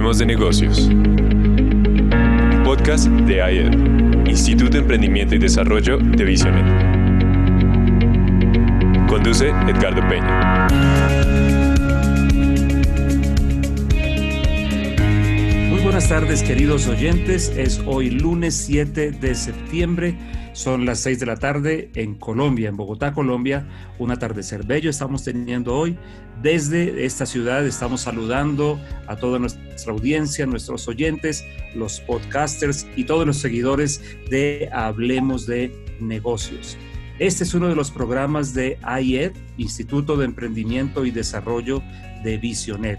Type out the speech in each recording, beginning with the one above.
Hablemos de negocios. Podcast de AED, Instituto de Emprendimiento y Desarrollo de Visionet. Conduce Edgardo Peña. Muy buenas tardes queridos oyentes, es hoy lunes 7 de septiembre son las 6 de la tarde en Colombia, en Bogotá, Colombia, un atardecer bello estamos teniendo hoy. Desde esta ciudad estamos saludando a toda nuestra audiencia, nuestros oyentes, los podcasters y todos los seguidores de Hablemos de Negocios. Este es uno de los programas de IED, Instituto de Emprendimiento y Desarrollo de Visionet.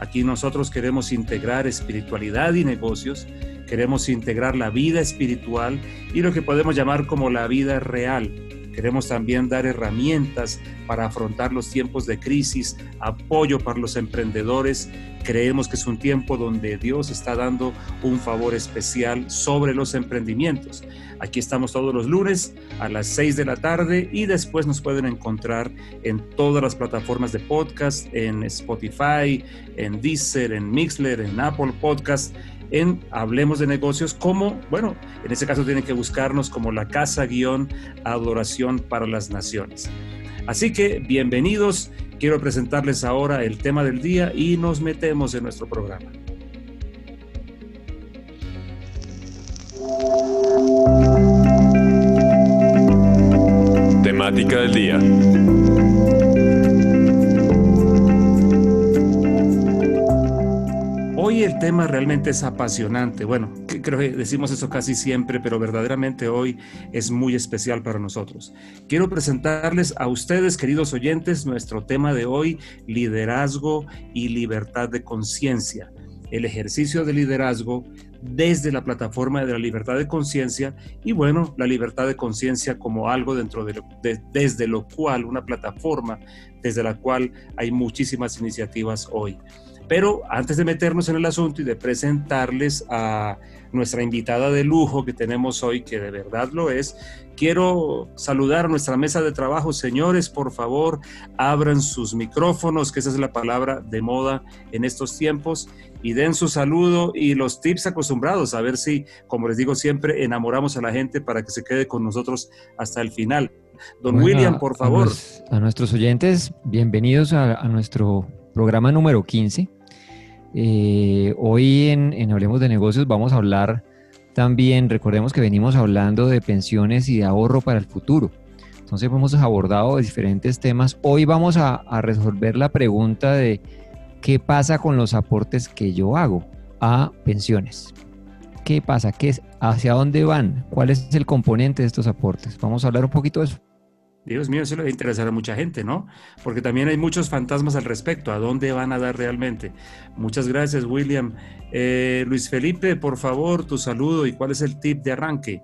Aquí nosotros queremos integrar espiritualidad y negocios Queremos integrar la vida espiritual y lo que podemos llamar como la vida real. Queremos también dar herramientas para afrontar los tiempos de crisis, apoyo para los emprendedores. Creemos que es un tiempo donde Dios está dando un favor especial sobre los emprendimientos. Aquí estamos todos los lunes a las 6 de la tarde y después nos pueden encontrar en todas las plataformas de podcast, en Spotify, en Deezer, en Mixler, en Apple Podcast en Hablemos de Negocios, como, bueno, en este caso tienen que buscarnos como la Casa Guión Adoración para las Naciones. Así que bienvenidos, quiero presentarles ahora el tema del día y nos metemos en nuestro programa. Temática del día. Hoy el tema realmente es apasionante. Bueno, creo que decimos eso casi siempre, pero verdaderamente hoy es muy especial para nosotros. Quiero presentarles a ustedes, queridos oyentes, nuestro tema de hoy, liderazgo y libertad de conciencia. El ejercicio de liderazgo desde la plataforma de la libertad de conciencia y bueno, la libertad de conciencia como algo dentro de, de, desde lo cual, una plataforma desde la cual hay muchísimas iniciativas hoy. Pero antes de meternos en el asunto y de presentarles a nuestra invitada de lujo que tenemos hoy, que de verdad lo es, quiero saludar a nuestra mesa de trabajo. Señores, por favor, abran sus micrófonos, que esa es la palabra de moda en estos tiempos, y den su saludo y los tips acostumbrados, a ver si, como les digo siempre, enamoramos a la gente para que se quede con nosotros hasta el final. Don William, por favor. A, nuestros oyentes, bienvenidos a, a nuestro programa número 15 eh, hoy en, Hablemos de Negocios vamos a hablar también, recordemos que venimos hablando de pensiones y de ahorro para el futuro. Entonces hemos abordado diferentes temas. Hoy vamos a, resolver la pregunta de qué pasa con los aportes que yo hago a pensiones. ¿Qué pasa? ¿Qué? ¿Hacia dónde van? ¿Cuál es el componente de estos aportes? Vamos a hablar un poquito de eso. Dios mío, eso le va a interesar a mucha gente, ¿no? Porque también hay muchos fantasmas al respecto, a dónde van a dar realmente. Muchas gracias, William. Eh, Luis Felipe, por favor, tu saludo y cuál es el tip de arranque.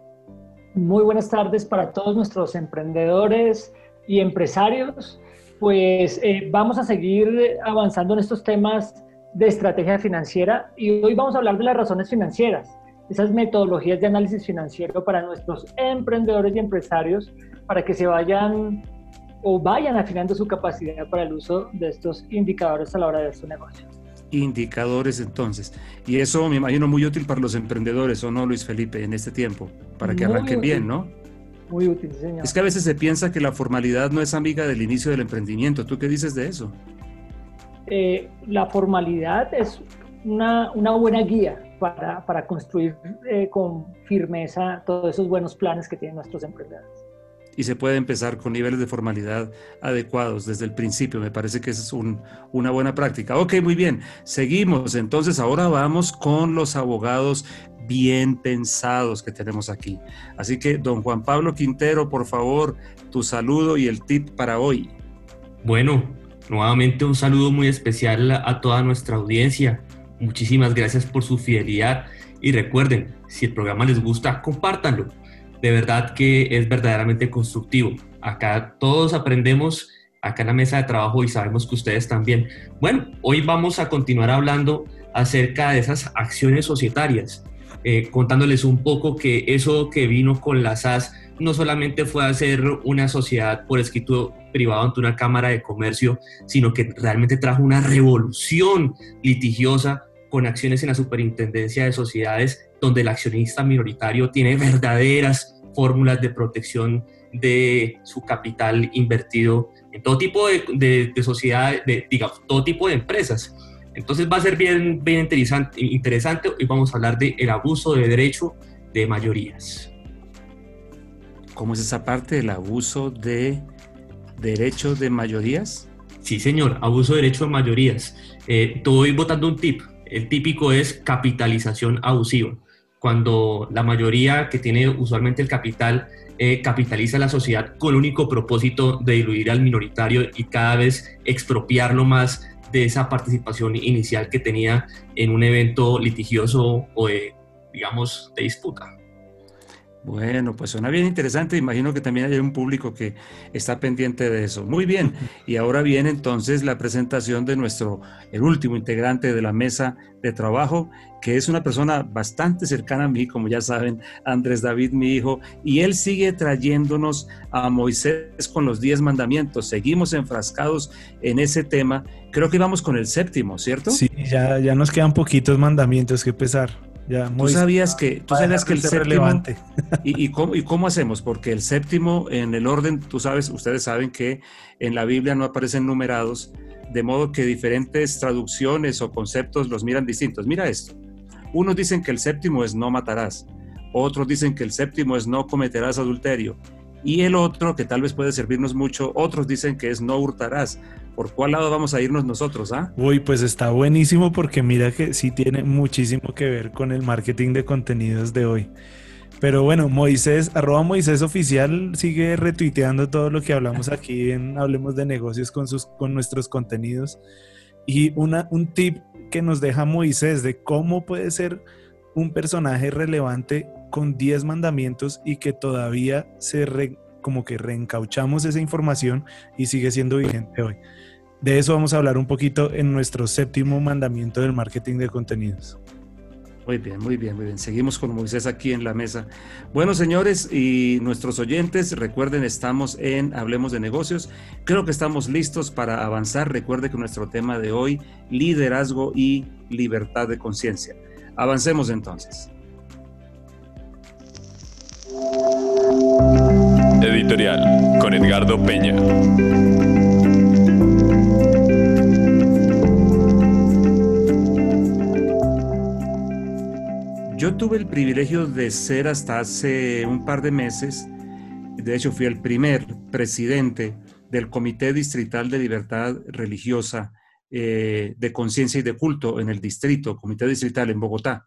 Muy buenas tardes para todos nuestros emprendedores y empresarios. Pues eh, vamos a seguir avanzando en estos temas de estrategia financiera y hoy vamos a hablar de las razones financieras, esas metodologías de análisis financiero para nuestros emprendedores y empresarios para que se vayan o vayan afinando su capacidad para el uso de estos indicadores a la hora de su negocio. Indicadores entonces. Y eso me imagino muy útil para los emprendedores, ¿o no, Luis Felipe, en este tiempo? Para que arranquen bien, ¿no? Muy útil, señor. Es que a veces se piensa que la formalidad no es amiga del inicio del emprendimiento. ¿Tú qué dices de eso? Eh, la formalidad es una, una buena guía para, para construir eh, con firmeza todos esos buenos planes que tienen nuestros emprendedores y se puede empezar con niveles de formalidad adecuados desde el principio. Me parece que esa es una buena práctica. Ok, muy bien. Seguimos. Entonces ahora vamos con los abogados bien pensados que tenemos aquí. Así que, don Juan Pablo Quintero, por favor, tu saludo y el tip para hoy. Bueno, nuevamente un saludo muy especial a toda nuestra audiencia. Muchísimas gracias por su fidelidad y recuerden, si el programa les gusta, compártanlo de verdad que es verdaderamente constructivo. Acá todos aprendemos acá en la mesa de trabajo y sabemos que ustedes también. Bueno, hoy vamos a continuar hablando acerca de esas acciones societarias, eh, contándoles un poco que eso que vino con la SAS no solamente fue hacer una sociedad por escrito privado ante una cámara de comercio, sino que realmente trajo una revolución litigiosa con acciones en la superintendencia de sociedades donde el accionista minoritario tiene verdaderas fórmulas de protección de su capital invertido en todo tipo de, de, sociedades, de, digamos, todo tipo de empresas. Entonces va a ser bien, bien interesante, interesante y vamos a hablar del el abuso de derecho de mayorías. ¿Cómo es esa parte del abuso de derechos de mayorías? Sí, señor, abuso de derecho de mayorías. Eh, estoy votando un tip. El típico es capitalización abusiva. Cuando la mayoría que tiene usualmente el capital eh, capitaliza la sociedad con el único propósito de diluir al minoritario y cada vez expropiarlo más de esa participación inicial que tenía en un evento litigioso o de, digamos, de disputa. Bueno, pues suena bien interesante. Imagino que también hay un público que está pendiente de eso. Muy bien. Y ahora viene entonces la presentación de nuestro, el último integrante de la mesa de trabajo, que es una persona bastante cercana a mí, como ya saben, Andrés David, mi hijo, y él sigue trayéndonos a Moisés con los diez mandamientos. Seguimos enfrascados en ese tema. Creo que vamos con el séptimo, ¿cierto? Sí, ya, ya nos quedan poquitos mandamientos que pesar. ¿Tú sabías que, tú sabías que el séptimo... Y, y, cómo, ¿Y cómo hacemos? Porque el séptimo, en el orden, tú sabes, ustedes saben que en la Biblia no aparecen numerados, de modo que diferentes traducciones o conceptos los miran distintos. Mira esto. Unos dicen que el séptimo es no matarás, otros dicen que el séptimo es no cometerás adulterio, y el otro, que tal vez puede servirnos mucho, otros dicen que es no hurtarás. ¿Por cuál lado vamos a irnos nosotros? Ah? Uy, pues está buenísimo porque mira que sí tiene muchísimo que ver con el marketing de contenidos de hoy. Pero bueno, Moisés, arroba Moisés Oficial sigue retuiteando todo lo que hablamos aquí en Hablemos de Negocios con, sus, con nuestros contenidos. Y una, un tip que nos deja Moisés de cómo puede ser un personaje relevante con 10 mandamientos y que todavía se como que reencauchamos esa información y sigue siendo vigente hoy. De eso vamos a hablar un poquito en nuestro séptimo mandamiento del marketing de contenidos. Muy bien, muy bien, muy bien. Seguimos con Moisés aquí en la mesa. Bueno, señores y nuestros oyentes, recuerden, estamos en Hablemos de Negocios. Creo que estamos listos para avanzar. Recuerde que nuestro tema de hoy, liderazgo y libertad de conciencia. Avancemos entonces. Editorial con Edgardo Peña. Yo tuve el privilegio de ser hasta hace un par de meses, de hecho fui el primer presidente del Comité Distrital de Libertad Religiosa eh, de Conciencia y de Culto en el distrito, Comité Distrital en Bogotá.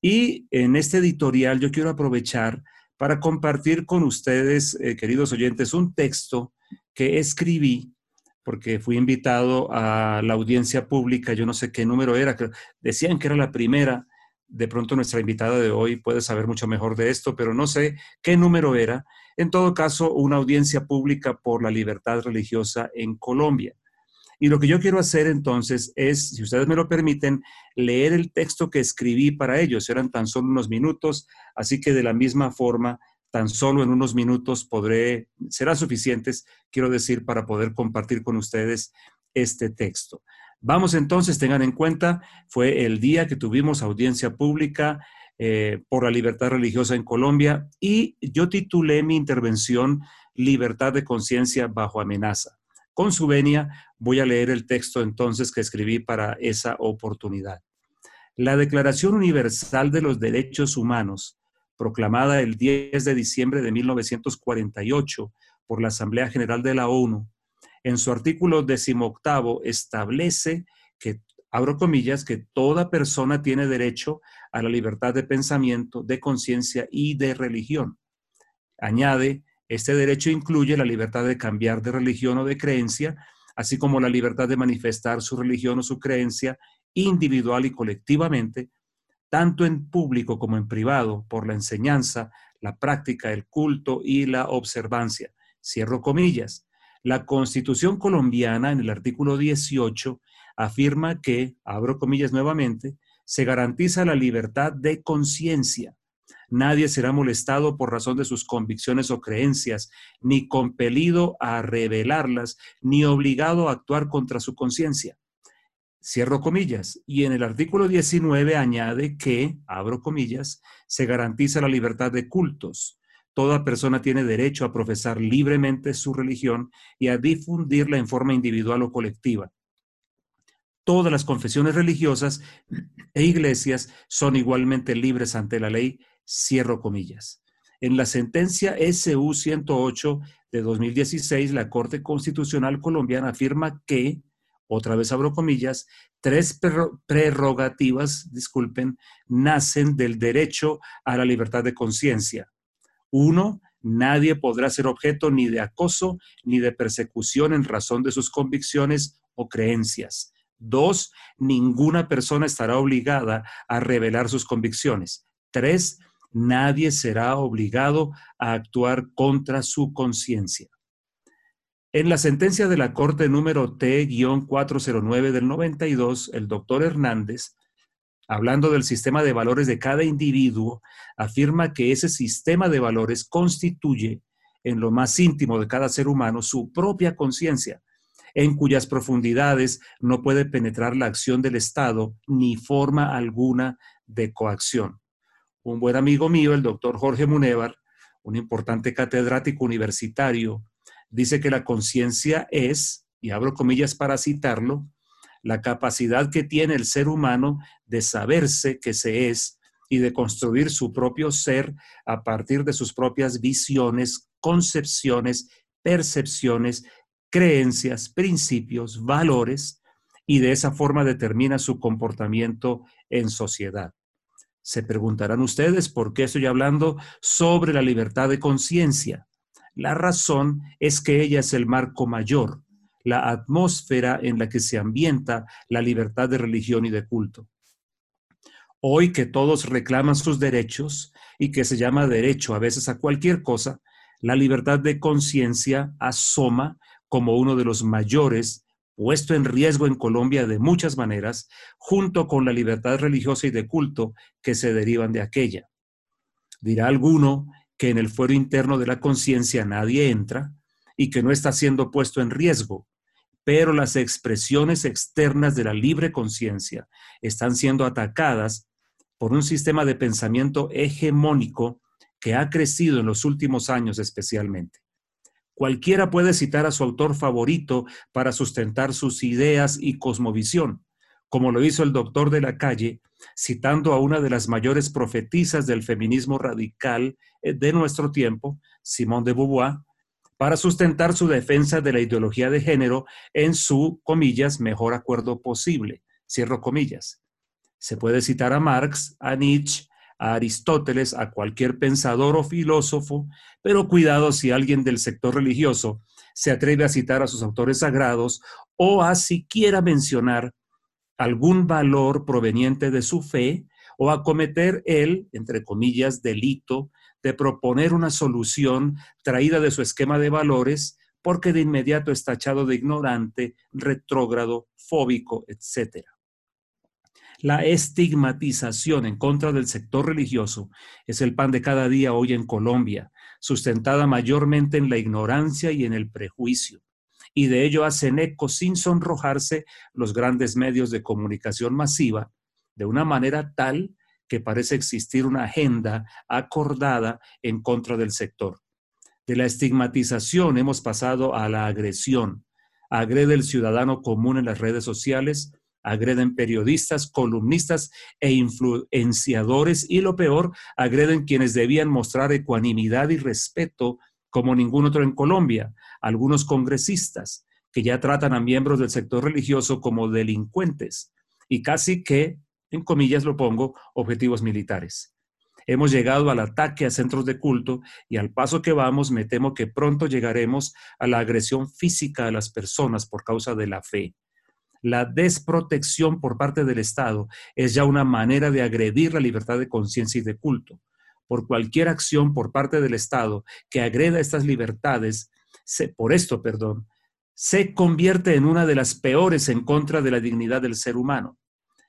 Y en este editorial yo quiero aprovechar para compartir con ustedes, eh, queridos oyentes, un texto que escribí porque fui invitado a la audiencia pública, yo no sé qué número era, decían que era la primera, de pronto nuestra invitada de hoy puede saber mucho mejor de esto, pero no sé qué número era. En todo caso, una audiencia pública por la libertad religiosa en Colombia. Y lo que yo quiero hacer entonces es, si ustedes me lo permiten, leer el texto que escribí para ellos. Eran tan solo unos minutos, así que de la misma forma, tan solo en unos minutos podré, serán suficientes, quiero decir, para poder compartir con ustedes este texto. Vamos entonces, tengan en cuenta, fue el día que tuvimos audiencia pública eh, por la libertad religiosa en Colombia y yo titulé mi intervención Libertad de conciencia bajo amenaza. Con su venia voy a leer el texto entonces que escribí para esa oportunidad. La Declaración Universal de los Derechos Humanos, proclamada el 10 de diciembre de 1948 por la Asamblea General de la ONU, en su artículo decimoctavo establece que, abro comillas, que toda persona tiene derecho a la libertad de pensamiento, de conciencia y de religión. Añade este derecho incluye la libertad de cambiar de religión o de creencia, así como la libertad de manifestar su religión o su creencia individual y colectivamente, tanto en público como en privado, por la enseñanza, la práctica, el culto y la observancia. Cierro comillas. La Constitución colombiana, en el artículo 18, afirma que, abro comillas nuevamente, se garantiza la libertad de conciencia, Nadie será molestado por razón de sus convicciones o creencias, ni compelido a revelarlas, ni obligado a actuar contra su conciencia. cierro comillas, y en el artículo 19 añade que, abro comillas, se garantiza la libertad de cultos. Toda persona tiene derecho a profesar libremente su religión y a difundirla en forma individual o colectiva. Todas las confesiones religiosas e iglesias son igualmente libres ante la ley, cierro comillas. En la sentencia SU 108 de 2016, la Corte Constitucional Colombiana afirma que otra vez abro comillas, tres prerrogativas, disculpen, nacen del derecho a la libertad de conciencia. Uno, nadie podrá ser objeto ni de acoso ni de persecución en razón de sus convicciones o creencias. Dos, ninguna persona estará obligada a revelar sus convicciones. Tres, nadie será obligado a actuar contra su conciencia. En la sentencia de la Corte número T-409 del 92, el doctor Hernández, hablando del sistema de valores de cada individuo, afirma que ese sistema de valores constituye en lo más íntimo de cada ser humano su propia conciencia, en cuyas profundidades no puede penetrar la acción del Estado ni forma alguna de coacción. Un buen amigo mío, el doctor Jorge Munevar, un importante catedrático universitario, dice que la conciencia es, y abro comillas para citarlo, la capacidad que tiene el ser humano de saberse que se es y de construir su propio ser a partir de sus propias visiones, concepciones, percepciones, creencias, principios, valores, y de esa forma determina su comportamiento en sociedad. Se preguntarán ustedes por qué estoy hablando sobre la libertad de conciencia. La razón es que ella es el marco mayor, la atmósfera en la que se ambienta la libertad de religión y de culto. Hoy que todos reclaman sus derechos y que se llama derecho a veces a cualquier cosa, la libertad de conciencia asoma como uno de los mayores puesto en riesgo en Colombia de muchas maneras, junto con la libertad religiosa y de culto que se derivan de aquella. Dirá alguno que en el fuero interno de la conciencia nadie entra y que no está siendo puesto en riesgo, pero las expresiones externas de la libre conciencia están siendo atacadas por un sistema de pensamiento hegemónico que ha crecido en los últimos años especialmente. Cualquiera puede citar a su autor favorito para sustentar sus ideas y cosmovisión, como lo hizo el doctor de la calle, citando a una de las mayores profetisas del feminismo radical eh, de nuestro tiempo, Simone de Beauvoir, para sustentar su defensa de la ideología de género en su, comillas, mejor acuerdo posible, cierro comillas. Se puede citar a Marx, a Nietzsche, a Aristóteles, a cualquier pensador o filósofo, pero cuidado si alguien del sector religioso se atreve a citar a sus autores sagrados o a siquiera mencionar algún valor proveniente de su fe o a cometer el, entre comillas, delito de proponer una solución traída de su esquema de valores porque de inmediato es tachado de ignorante, retrógrado, fóbico, etc. La estigmatización en contra del sector religioso es el pan de cada día hoy en Colombia, sustentada mayormente en la ignorancia y en el prejuicio y de ello hacen eco sin sonrojarse los grandes medios de comunicación masiva de una manera tal que parece existir una agenda acordada en contra del sector. De la estigmatización hemos pasado a la agresión. Agrede el ciudadano común en las redes sociales, agreden periodistas, columnistas e influenciadores y lo peor, agreden quienes debían mostrar ecuanimidad y respeto como ningún otro en Colombia, algunos congresistas que ya tratan a miembros del sector religioso como delincuentes y casi que, en comillas lo pongo, objetivos militares. Hemos llegado al ataque a centros de culto y al paso que vamos me temo que pronto llegaremos a la agresión física a las personas por causa de la fe. La desprotección por parte del Estado es ya una manera de agredir la libertad de conciencia y de culto por cualquier acción por parte del Estado que agreda estas libertades, se, por esto, perdón, se convierte en una de las peores en contra de la dignidad del ser humano.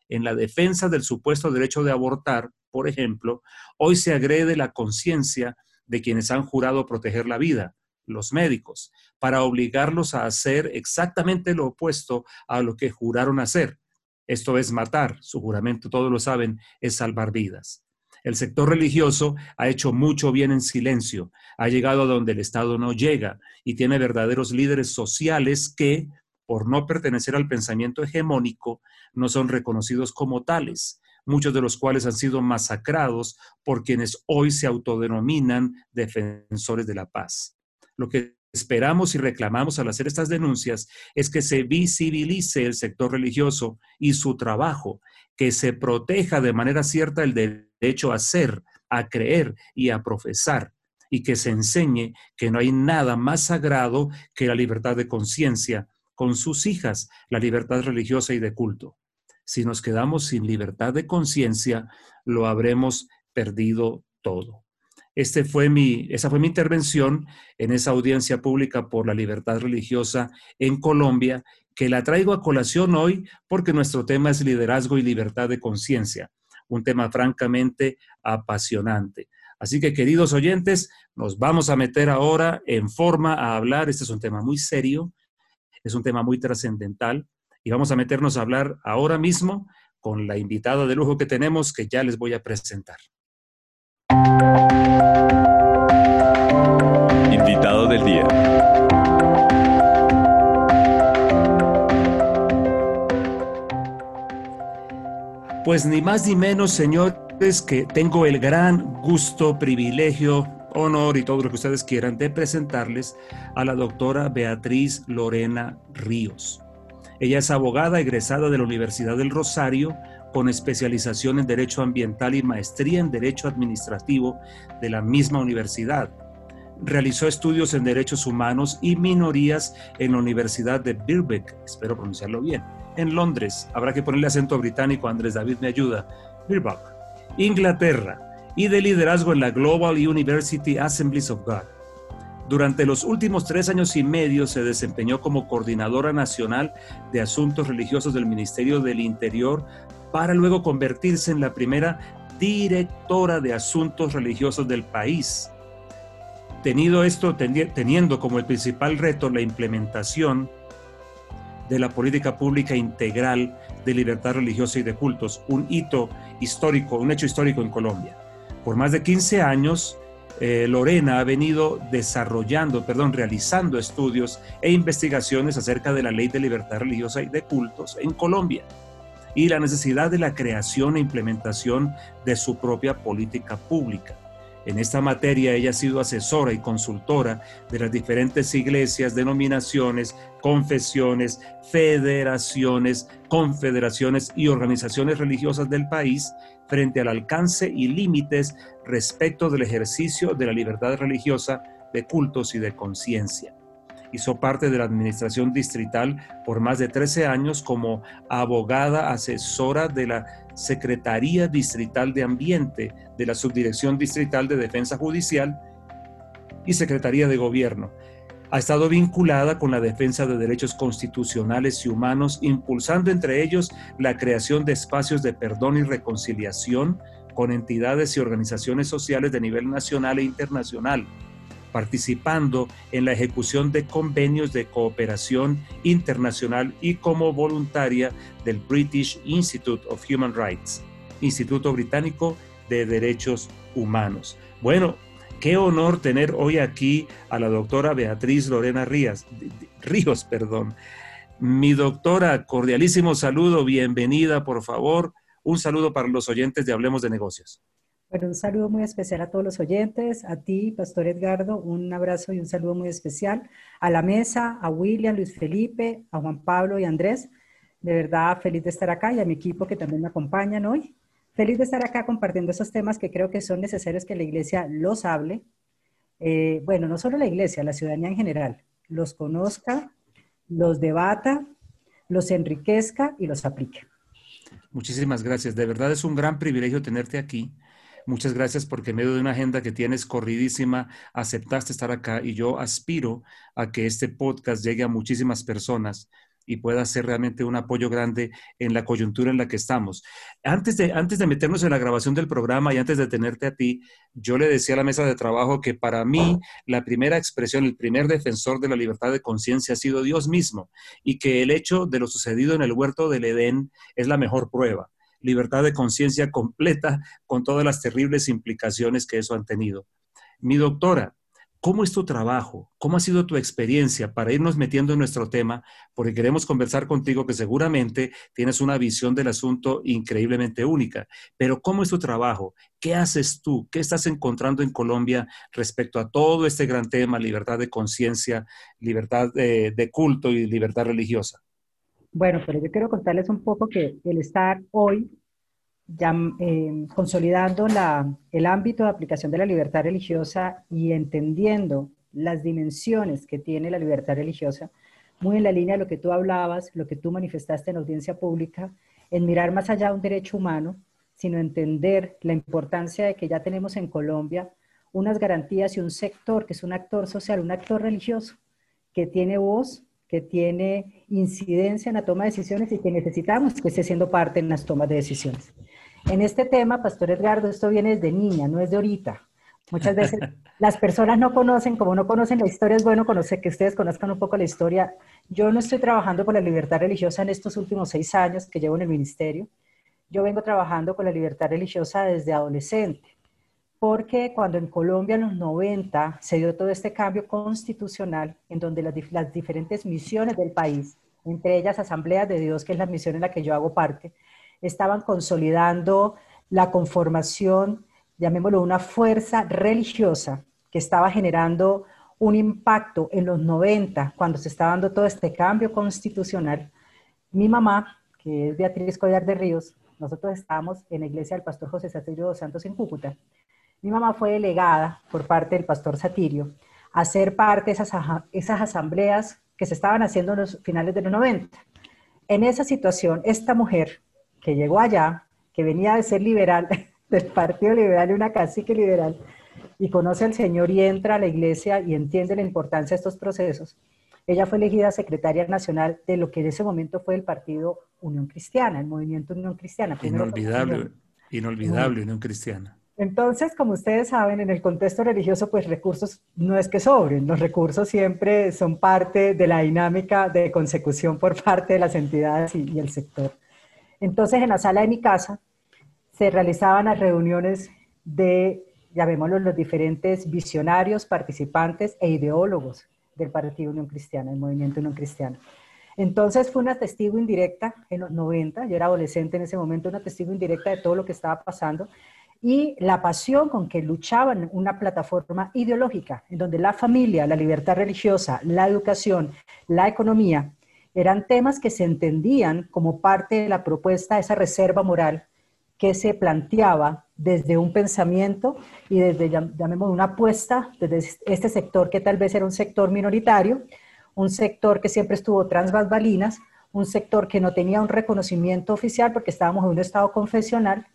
En la defensa del supuesto derecho de abortar, por ejemplo, hoy se agrede la conciencia de quienes han jurado proteger la vida, los médicos, para obligarlos a hacer exactamente lo opuesto a lo que juraron hacer, Esto es matar, su juramento, todos lo saben, es salvar vidas. El sector religioso ha hecho mucho bien en silencio, ha llegado a donde el Estado no llega y tiene verdaderos líderes sociales que, por no pertenecer al pensamiento hegemónico, no son reconocidos como tales, muchos de los cuales han sido masacrados por quienes hoy se autodenominan defensores de la paz. Lo que esperamos y reclamamos al hacer estas denuncias es que se visibilice el sector religioso y su trabajo, que se proteja de manera cierta el derecho a ser, a creer y a profesar, y que se enseñe que no hay nada más sagrado que la libertad de conciencia con sus hijas, la libertad religiosa y de culto. Si nos quedamos sin libertad de conciencia, lo habremos perdido todo. Este fue mi, esa fue mi intervención en esa audiencia pública por la libertad religiosa en Colombia, que la traigo a colación hoy porque nuestro tema es liderazgo y libertad de conciencia, un tema francamente apasionante. Así que, queridos oyentes, nos vamos a meter ahora en forma a hablar. Este es un tema muy serio, es un tema muy trascendental y vamos a meternos a hablar ahora mismo con la invitada de lujo que tenemos que ya les voy a presentar. Invitado del día. Pues ni más ni menos, señores, que tengo el gran gusto, privilegio, honor y todo lo que ustedes quieran de presentarles a la doctora Beatriz Lorena Ríos. Ella es abogada egresada de la Universidad del Rosario con especialización en Derecho Ambiental y maestría en Derecho Administrativo de la misma universidad. Realizó estudios en Derechos Humanos y Minorías en la Universidad de Birkbeck, espero pronunciarlo bien, en Londres. Habrá que ponerle acento británico, Andrés David me ayuda. Birkbeck, Inglaterra, y de liderazgo en la Global University Assemblies of God. Durante los últimos tres años y medio se desempeñó como coordinadora nacional de asuntos religiosos del Ministerio del Interior para luego convertirse en la primera directora de asuntos religiosos del país. Tenido esto, teniendo como el principal reto la implementación de la política pública integral de libertad religiosa y de cultos, un hito histórico, un hecho histórico en Colombia. Por más de 15 años, eh, Lorena ha venido desarrollando, perdón, realizando estudios e investigaciones acerca de la ley de libertad religiosa y de cultos en Colombia y la necesidad de la creación e implementación de su propia política pública. En esta materia ella ha sido asesora y consultora de las diferentes iglesias, denominaciones, confesiones, federaciones, confederaciones y organizaciones religiosas del país frente al alcance y límites respecto del ejercicio de la libertad religiosa, de cultos y de conciencia hizo parte de la administración distrital por más de 13 años como abogada asesora de la Secretaría Distrital de Ambiente de la Subdirección Distrital de Defensa Judicial y Secretaría de Gobierno. Ha estado vinculada con la defensa de derechos constitucionales y humanos, impulsando entre ellos la creación de espacios de perdón y reconciliación con entidades y organizaciones sociales de nivel nacional e internacional participando en la ejecución de convenios de cooperación internacional y como voluntaria del British Institute of Human Rights, Instituto Británico de Derechos Humanos. Bueno, qué honor tener hoy aquí a la doctora Beatriz Lorena Ríos, Ríos, perdón. Mi doctora, cordialísimo saludo, bienvenida, por favor. Un saludo para los oyentes de Hablemos de Negocios. Bueno, un saludo muy especial a todos los oyentes, a ti, Pastor Edgardo, un abrazo y un saludo muy especial, a la mesa, a William, Luis Felipe, a Juan Pablo y Andrés. De verdad, feliz de estar acá y a mi equipo que también me acompañan hoy. Feliz de estar acá compartiendo esos temas que creo que son necesarios que la iglesia los hable. Eh, bueno, no solo la iglesia, la ciudadanía en general, los conozca, los debata, los enriquezca y los aplique. Muchísimas gracias. De verdad es un gran privilegio tenerte aquí Muchas gracias porque en medio de una agenda que tienes corridísima, aceptaste estar acá y yo aspiro a que este podcast llegue a muchísimas personas y pueda ser realmente un apoyo grande en la coyuntura en la que estamos. Antes de, antes de meternos en la grabación del programa y antes de tenerte a ti, yo le decía a la mesa de trabajo que para mí la primera expresión, el primer defensor de la libertad de conciencia ha sido Dios mismo y que el hecho de lo sucedido en el huerto del Edén es la mejor prueba libertad de conciencia completa con todas las terribles implicaciones que eso han tenido. Mi doctora, ¿Cómo es tu trabajo? ¿Cómo ha sido tu experiencia para irnos metiendo en nuestro tema? Porque queremos conversar contigo que seguramente tienes una visión del asunto increíblemente única. Pero ¿cómo es tu trabajo? ¿Qué haces tú? ¿Qué estás encontrando en Colombia respecto a todo este gran tema, libertad de conciencia, libertad de, culto y libertad religiosa? Bueno, pero yo quiero contarles un poco que el estar hoy ya, eh, consolidando el ámbito de aplicación de la libertad religiosa y entendiendo las dimensiones que tiene la libertad religiosa, muy en la línea de lo que tú hablabas, lo que tú manifestaste en audiencia pública, en mirar más allá de un derecho humano, sino entender la importancia de que ya tenemos en Colombia unas garantías y un sector que es un actor social, un actor religioso, que tiene voz, que tiene incidencia en la toma de decisiones y que necesitamos que esté siendo parte en las tomas de decisiones. En este tema, Pastor Edgardo, esto viene desde niña, no es de ahorita. Muchas veces las personas no conocen, como no conocen la historia, es bueno conocer, que ustedes conozcan un poco la historia. Yo no estoy trabajando por la libertad religiosa en estos últimos seis años que llevo en el ministerio. Yo vengo trabajando con la libertad religiosa desde adolescente, porque cuando en Colombia en los 90 se dio todo este cambio constitucional, en donde las, las diferentes misiones del país, entre ellas Asambleas de Dios, que es la misión en la que yo hago parte, estaban consolidando la conformación, llamémoslo, una fuerza religiosa que estaba generando un impacto en los 90, cuando se estaba dando todo este cambio constitucional. Mi mamá, que es Beatriz Collar de Ríos, nosotros estábamos en la iglesia del pastor José Satirio dos Santos en Cúcuta. Mi mamá fue delegada por parte del pastor Satirio a ser parte de esas, esas asambleas que se estaban haciendo en los finales de los 90. En esa situación, esta mujer que llegó allá, que venía de ser liberal, del Partido Liberal y una cacique liberal, y conoce al Señor y entra a la iglesia y entiende la importancia de estos procesos, ella fue elegida secretaria nacional de lo que en ese momento fue el Partido Unión Cristiana, el movimiento Unión Cristiana. Inolvidable, inolvidable Unión Cristiana. Entonces, como ustedes saben, en el contexto religioso, pues recursos no es que sobren, los recursos siempre son parte de la dinámica de consecución por parte de las entidades y el sector. Entonces, en la sala de mi casa se realizaban las reuniones de, llamémoslo, los diferentes visionarios, participantes e ideólogos del Partido Unión Cristiana, el Movimiento Unión Cristiana. Entonces fue una testigo indirecta en los 90, yo era adolescente en ese momento, una testigo indirecta de todo lo que estaba pasando y la pasión con que luchaban una plataforma ideológica en donde la familia, la libertad religiosa, la educación, la economía eran temas que se entendían como parte de la propuesta de esa reserva moral que se planteaba desde un pensamiento y desde, llamemos, una apuesta desde este sector que tal vez era un sector minoritario, un sector que siempre estuvo tras balinas, un sector que no tenía un reconocimiento oficial porque estábamos en un estado confesional,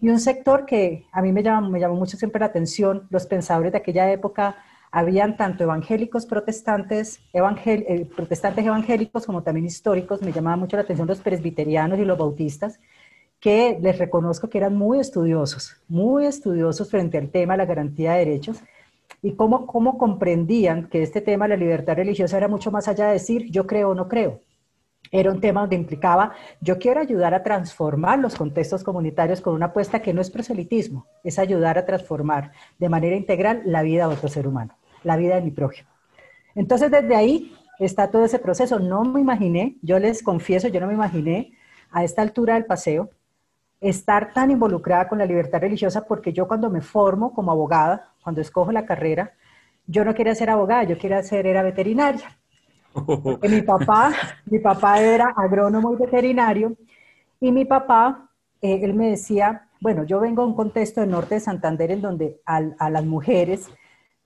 y un sector que a mí me llama, me llamó mucho siempre la atención, los pensadores de aquella época habían tanto evangélicos protestantes, eh, protestantes evangélicos como también históricos, me llamaba mucho la atención los presbiterianos y los bautistas, que les reconozco que eran muy estudiosos, muy estudiosos frente al tema de la garantía de derechos y cómo, cómo comprendían que este tema de la libertad religiosa era mucho más allá de decir yo creo o no creo. Era un tema donde implicaba, yo quiero ayudar a transformar los contextos comunitarios con una apuesta que no es proselitismo, es ayudar a transformar de manera integral la vida de otro ser humano la vida de mi prójimo. Entonces, desde ahí está todo ese proceso. No me imaginé, yo les confieso, yo no me imaginé a esta altura del paseo estar tan involucrada con la libertad religiosa porque yo cuando me formo como abogada, cuando escojo la carrera, yo no quería ser abogada, yo quería ser era veterinaria. Mi papá, mi papá era agrónomo y veterinario y mi papá, eh, él me decía, bueno, yo vengo de un contexto del norte de Santander en donde a las mujeres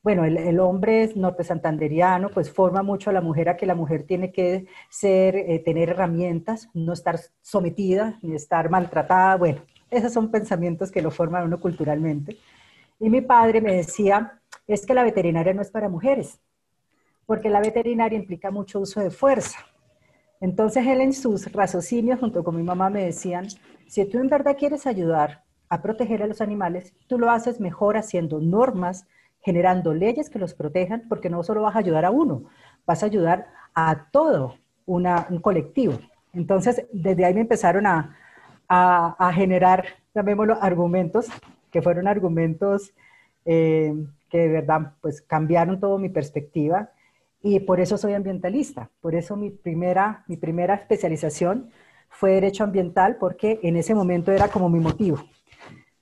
bueno, el, hombre es norte santanderiano, pues forma mucho a la mujer a que la mujer tiene que ser, eh, tener herramientas, no estar sometida ni estar maltratada. Bueno, esos son pensamientos que lo forman uno culturalmente. Y mi padre me decía, es que la veterinaria no es para mujeres, porque la veterinaria implica mucho uso de fuerza. Entonces él en sus raciocinios junto con mi mamá me decían, si tú en verdad quieres ayudar a proteger a los animales, tú lo haces mejor haciendo normas, generando leyes que los protejan, porque no solo vas a ayudar a uno, vas a ayudar a todo una, un colectivo. Entonces, desde ahí me empezaron a, a, a generar, llamémoslo, argumentos, que fueron argumentos eh, que de verdad pues cambiaron toda mi perspectiva y por eso soy ambientalista. Por eso mi primera, mi primera especialización fue Derecho Ambiental porque en ese momento era como mi motivo.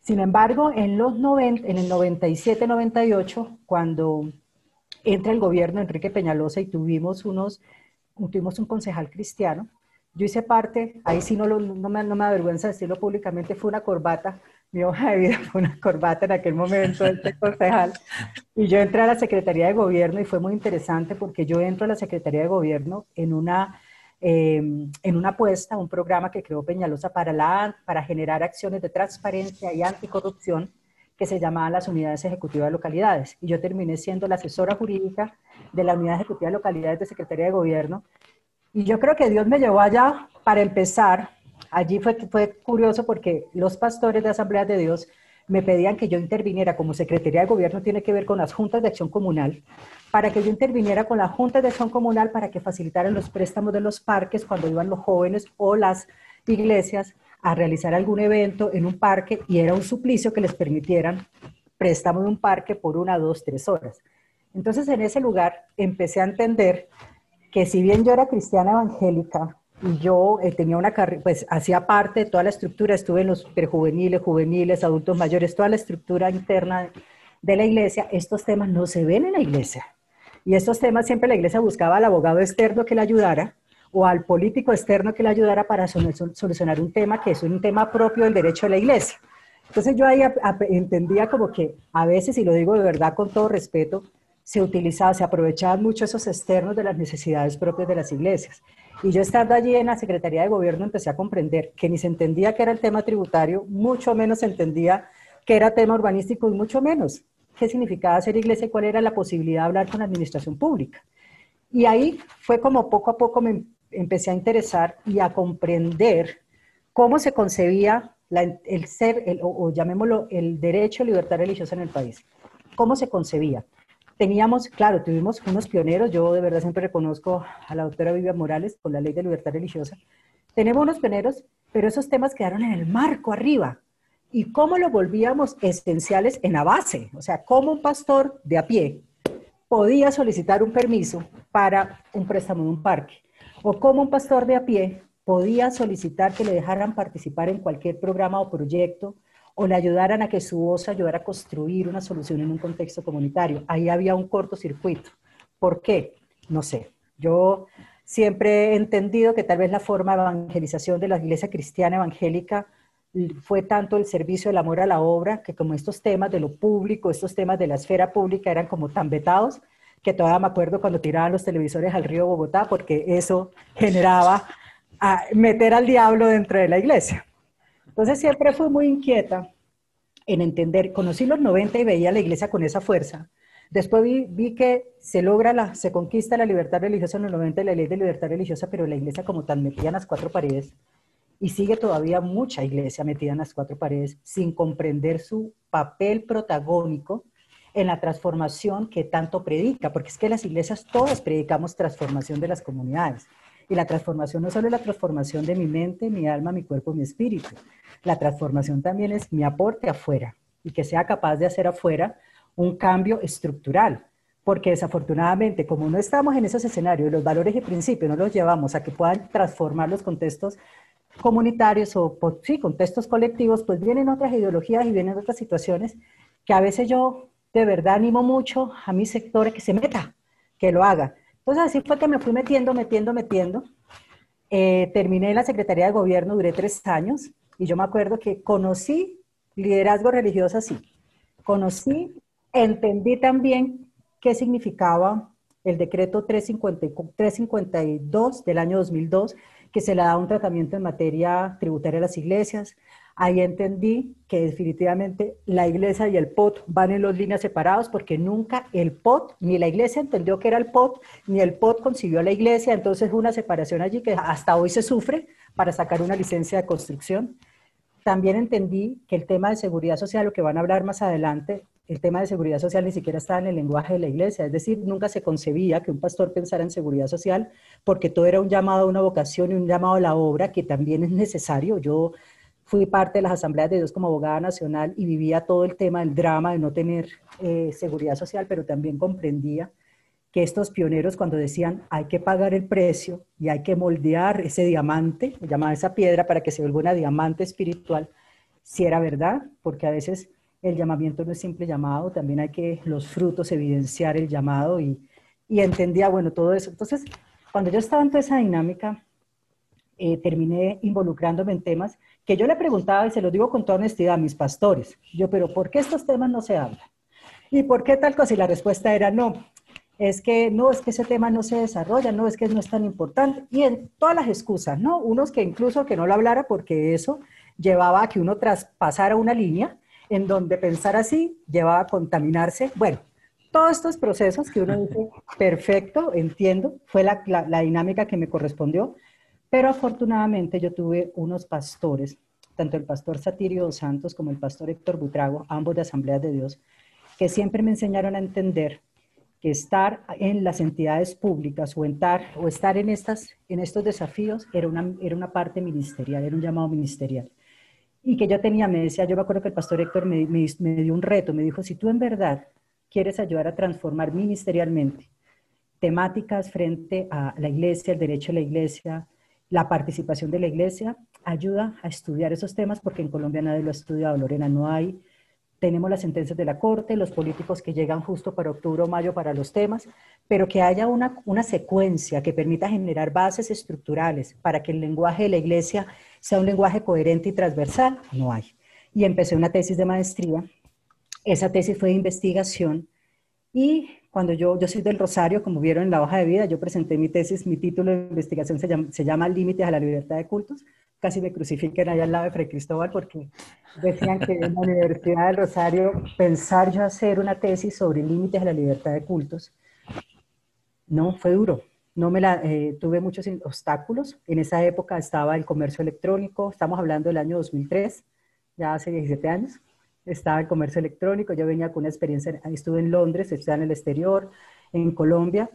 Sin embargo, en, los 90, en el 97-98, cuando entra el gobierno Enrique Peñalosa y tuvimos, unos, tuvimos un concejal cristiano, yo hice parte, ahí sí no, no, me, no me avergüenza decirlo públicamente, fue una corbata, mi hoja de vida fue una corbata en aquel momento, este concejal, y yo entré a la Secretaría de Gobierno y fue muy interesante porque yo entro a la Secretaría de Gobierno en una Em, en una apuesta, un programa que creó Peñalosa para, la, para generar acciones de transparencia y anticorrupción que se llamaban las unidades ejecutivas de localidades. Y yo terminé siendo la asesora jurídica de la unidad ejecutiva de localidades de Secretaría de Gobierno. Y yo creo que Dios me llevó allá para empezar. Allí fue, fue curioso porque los pastores de Asamblea de Dios me pedían que yo interviniera como Secretaría de Gobierno, tiene que ver con las juntas de acción comunal, para que yo interviniera con la Junta de Acción Comunal para que facilitaran los préstamos de los parques cuando iban los jóvenes o las iglesias a realizar algún evento en un parque y era un suplicio que les permitieran préstamo de un parque por una, dos, tres horas. Entonces en ese lugar empecé a entender que si bien yo era cristiana evangélica y yo eh, tenía una carrera, pues hacía parte de toda la estructura, estuve en los prejuveniles, juveniles, adultos mayores, toda la estructura interna de la iglesia, estos temas no se ven en la iglesia. Y estos temas siempre la iglesia buscaba al abogado externo que le ayudara o al político externo que le ayudara para solucionar un tema que es un tema propio del derecho de la iglesia. Entonces yo ahí entendía como que a veces, y lo digo de verdad con todo respeto, se utilizaba, se aprovechaban mucho esos externos de las necesidades propias de las iglesias. Y yo estando allí en la Secretaría de Gobierno empecé a comprender que ni se entendía que era el tema tributario, mucho menos se entendía que era tema urbanístico y mucho menos qué significaba ser iglesia y cuál era la posibilidad de hablar con la administración pública. Y ahí fue como poco a poco me empecé a interesar y a comprender cómo se concebía el ser, o, llamémoslo, el derecho a libertad religiosa en el país. ¿Cómo se concebía? Teníamos, claro, tuvimos unos pioneros, yo de verdad siempre reconozco a la doctora Vivian Morales con la ley de libertad religiosa. Tenemos unos pioneros, pero esos temas quedaron en el marco arriba y cómo lo volvíamos esenciales en la base, o sea, cómo un pastor de a pie podía solicitar un permiso para un préstamo en un parque, o cómo un pastor de a pie podía solicitar que le dejaran participar en cualquier programa o proyecto, o le ayudaran a que su voz ayudara a construir una solución en un contexto comunitario. Ahí había un cortocircuito. ¿Por qué? No sé. Yo siempre he entendido que tal vez la forma de evangelización de la iglesia cristiana evangélica fue tanto el servicio, el amor a la obra, que como estos temas de lo público, estos temas de la esfera pública eran como tan vetados, que todavía me acuerdo cuando tiraban los televisores al río Bogotá, porque eso generaba meter al diablo dentro de la iglesia. Entonces siempre fui muy inquieta en entender, conocí los 90 y veía la iglesia con esa fuerza. Después vi, que se logra, la, se conquista la libertad religiosa en los 90, la ley de libertad religiosa, pero la iglesia como tan metida en las cuatro paredes, y sigue todavía mucha iglesia metida en las cuatro paredes sin comprender su papel protagónico en la transformación que tanto predica, porque es que las iglesias todas predicamos transformación de las comunidades. Y la transformación no solo es la transformación de mi mente, mi alma, mi cuerpo, mi espíritu. La transformación también es mi aporte afuera y que sea capaz de hacer afuera un cambio estructural. Porque desafortunadamente, como no estamos en esos escenarios, los valores y principios no los llevamos a que puedan transformar los contextos comunitarios o sí, contextos colectivos, pues vienen otras ideologías y vienen otras situaciones que a veces yo de verdad animo mucho a mi sector que se meta, que lo haga. Entonces así fue que me fui metiendo, metiendo, metiendo. Eh, terminé la Secretaría de Gobierno, duré tres años y yo me acuerdo que conocí liderazgo religioso así. Conocí, entendí también qué significaba el decreto 352 del año 2002 que se le da un tratamiento en materia tributaria a las iglesias. Ahí entendí que definitivamente la iglesia y el POT van en dos líneas separados porque nunca el POT, ni la iglesia entendió que era el POT, ni el POT concibió a la iglesia. Entonces una separación allí que hasta hoy se sufre para sacar una licencia de construcción. También entendí que el tema de seguridad social, lo que van a hablar más adelante, el tema de seguridad social ni siquiera estaba en el lenguaje de la iglesia, es decir, nunca se concebía que un pastor pensara en seguridad social porque todo era un llamado a una vocación y un llamado a la obra que también es necesario. Yo fui parte de las asambleas de Dios como abogada nacional y vivía todo el tema del drama de no tener eh, seguridad social, pero también comprendía que estos pioneros cuando decían hay que pagar el precio y hay que moldear ese diamante, llamaba esa piedra para que se vuelva una diamante espiritual, si era verdad, porque a veces el llamamiento no es simple llamado, también hay que los frutos evidenciar el llamado y, y entendía, bueno, todo eso. Entonces, cuando yo estaba en toda esa dinámica, eh, terminé involucrándome en temas que yo le preguntaba, y se lo digo con toda honestidad a mis pastores, yo, pero ¿por qué estos temas no se hablan? ¿Y por qué tal cosa? Y la respuesta era no, es que no, es que ese tema no se desarrolla, no, es que no es tan importante. Y en todas las excusas, ¿no? Unos que incluso que no lo hablara porque eso llevaba a que uno traspasara una línea en donde pensar así llevaba a contaminarse. Bueno, todos estos procesos que uno dice, perfecto, entiendo, fue la, la, dinámica que me correspondió, pero afortunadamente yo tuve unos pastores, tanto el pastor Satirio Santos como el pastor Héctor Butrago, ambos de Asambleas de Dios, que siempre me enseñaron a entender que estar en las entidades públicas o, estar, o estar en, estas, en estos desafíos era una, era una parte ministerial, era un llamado ministerial. Y que yo tenía, me decía, yo me acuerdo que el pastor Héctor me, me, me dio un reto, me dijo, si tú en verdad quieres ayudar a transformar ministerialmente temáticas frente a la iglesia, el derecho a la iglesia, la participación de la iglesia, ayuda a estudiar esos temas porque en Colombia nadie lo ha estudiado, Lorena, no hay tenemos las sentencias de la Corte, los políticos que llegan justo para octubre o mayo para los temas, pero que haya una, una secuencia que permita generar bases estructurales para que el lenguaje de la Iglesia sea un lenguaje coherente y transversal, no hay. Y empecé una tesis de maestría. Esa tesis fue de investigación y cuando yo, yo soy del Rosario, como vieron en la hoja de vida, yo presenté mi tesis, mi título de investigación se llama, se llama Límites a la libertad de cultos. Casi me crucifiquen allá al lado de Fray Cristóbal porque decían que en la Universidad del Rosario pensar yo hacer una tesis sobre límites a la libertad de cultos, no, fue duro. No me la, eh, tuve muchos obstáculos. En esa época estaba el comercio electrónico, estamos hablando del año 2003, ya hace 17 años estaba el comercio electrónico, yo venía con una experiencia, estuve en Londres, estuve en el exterior, en Colombia,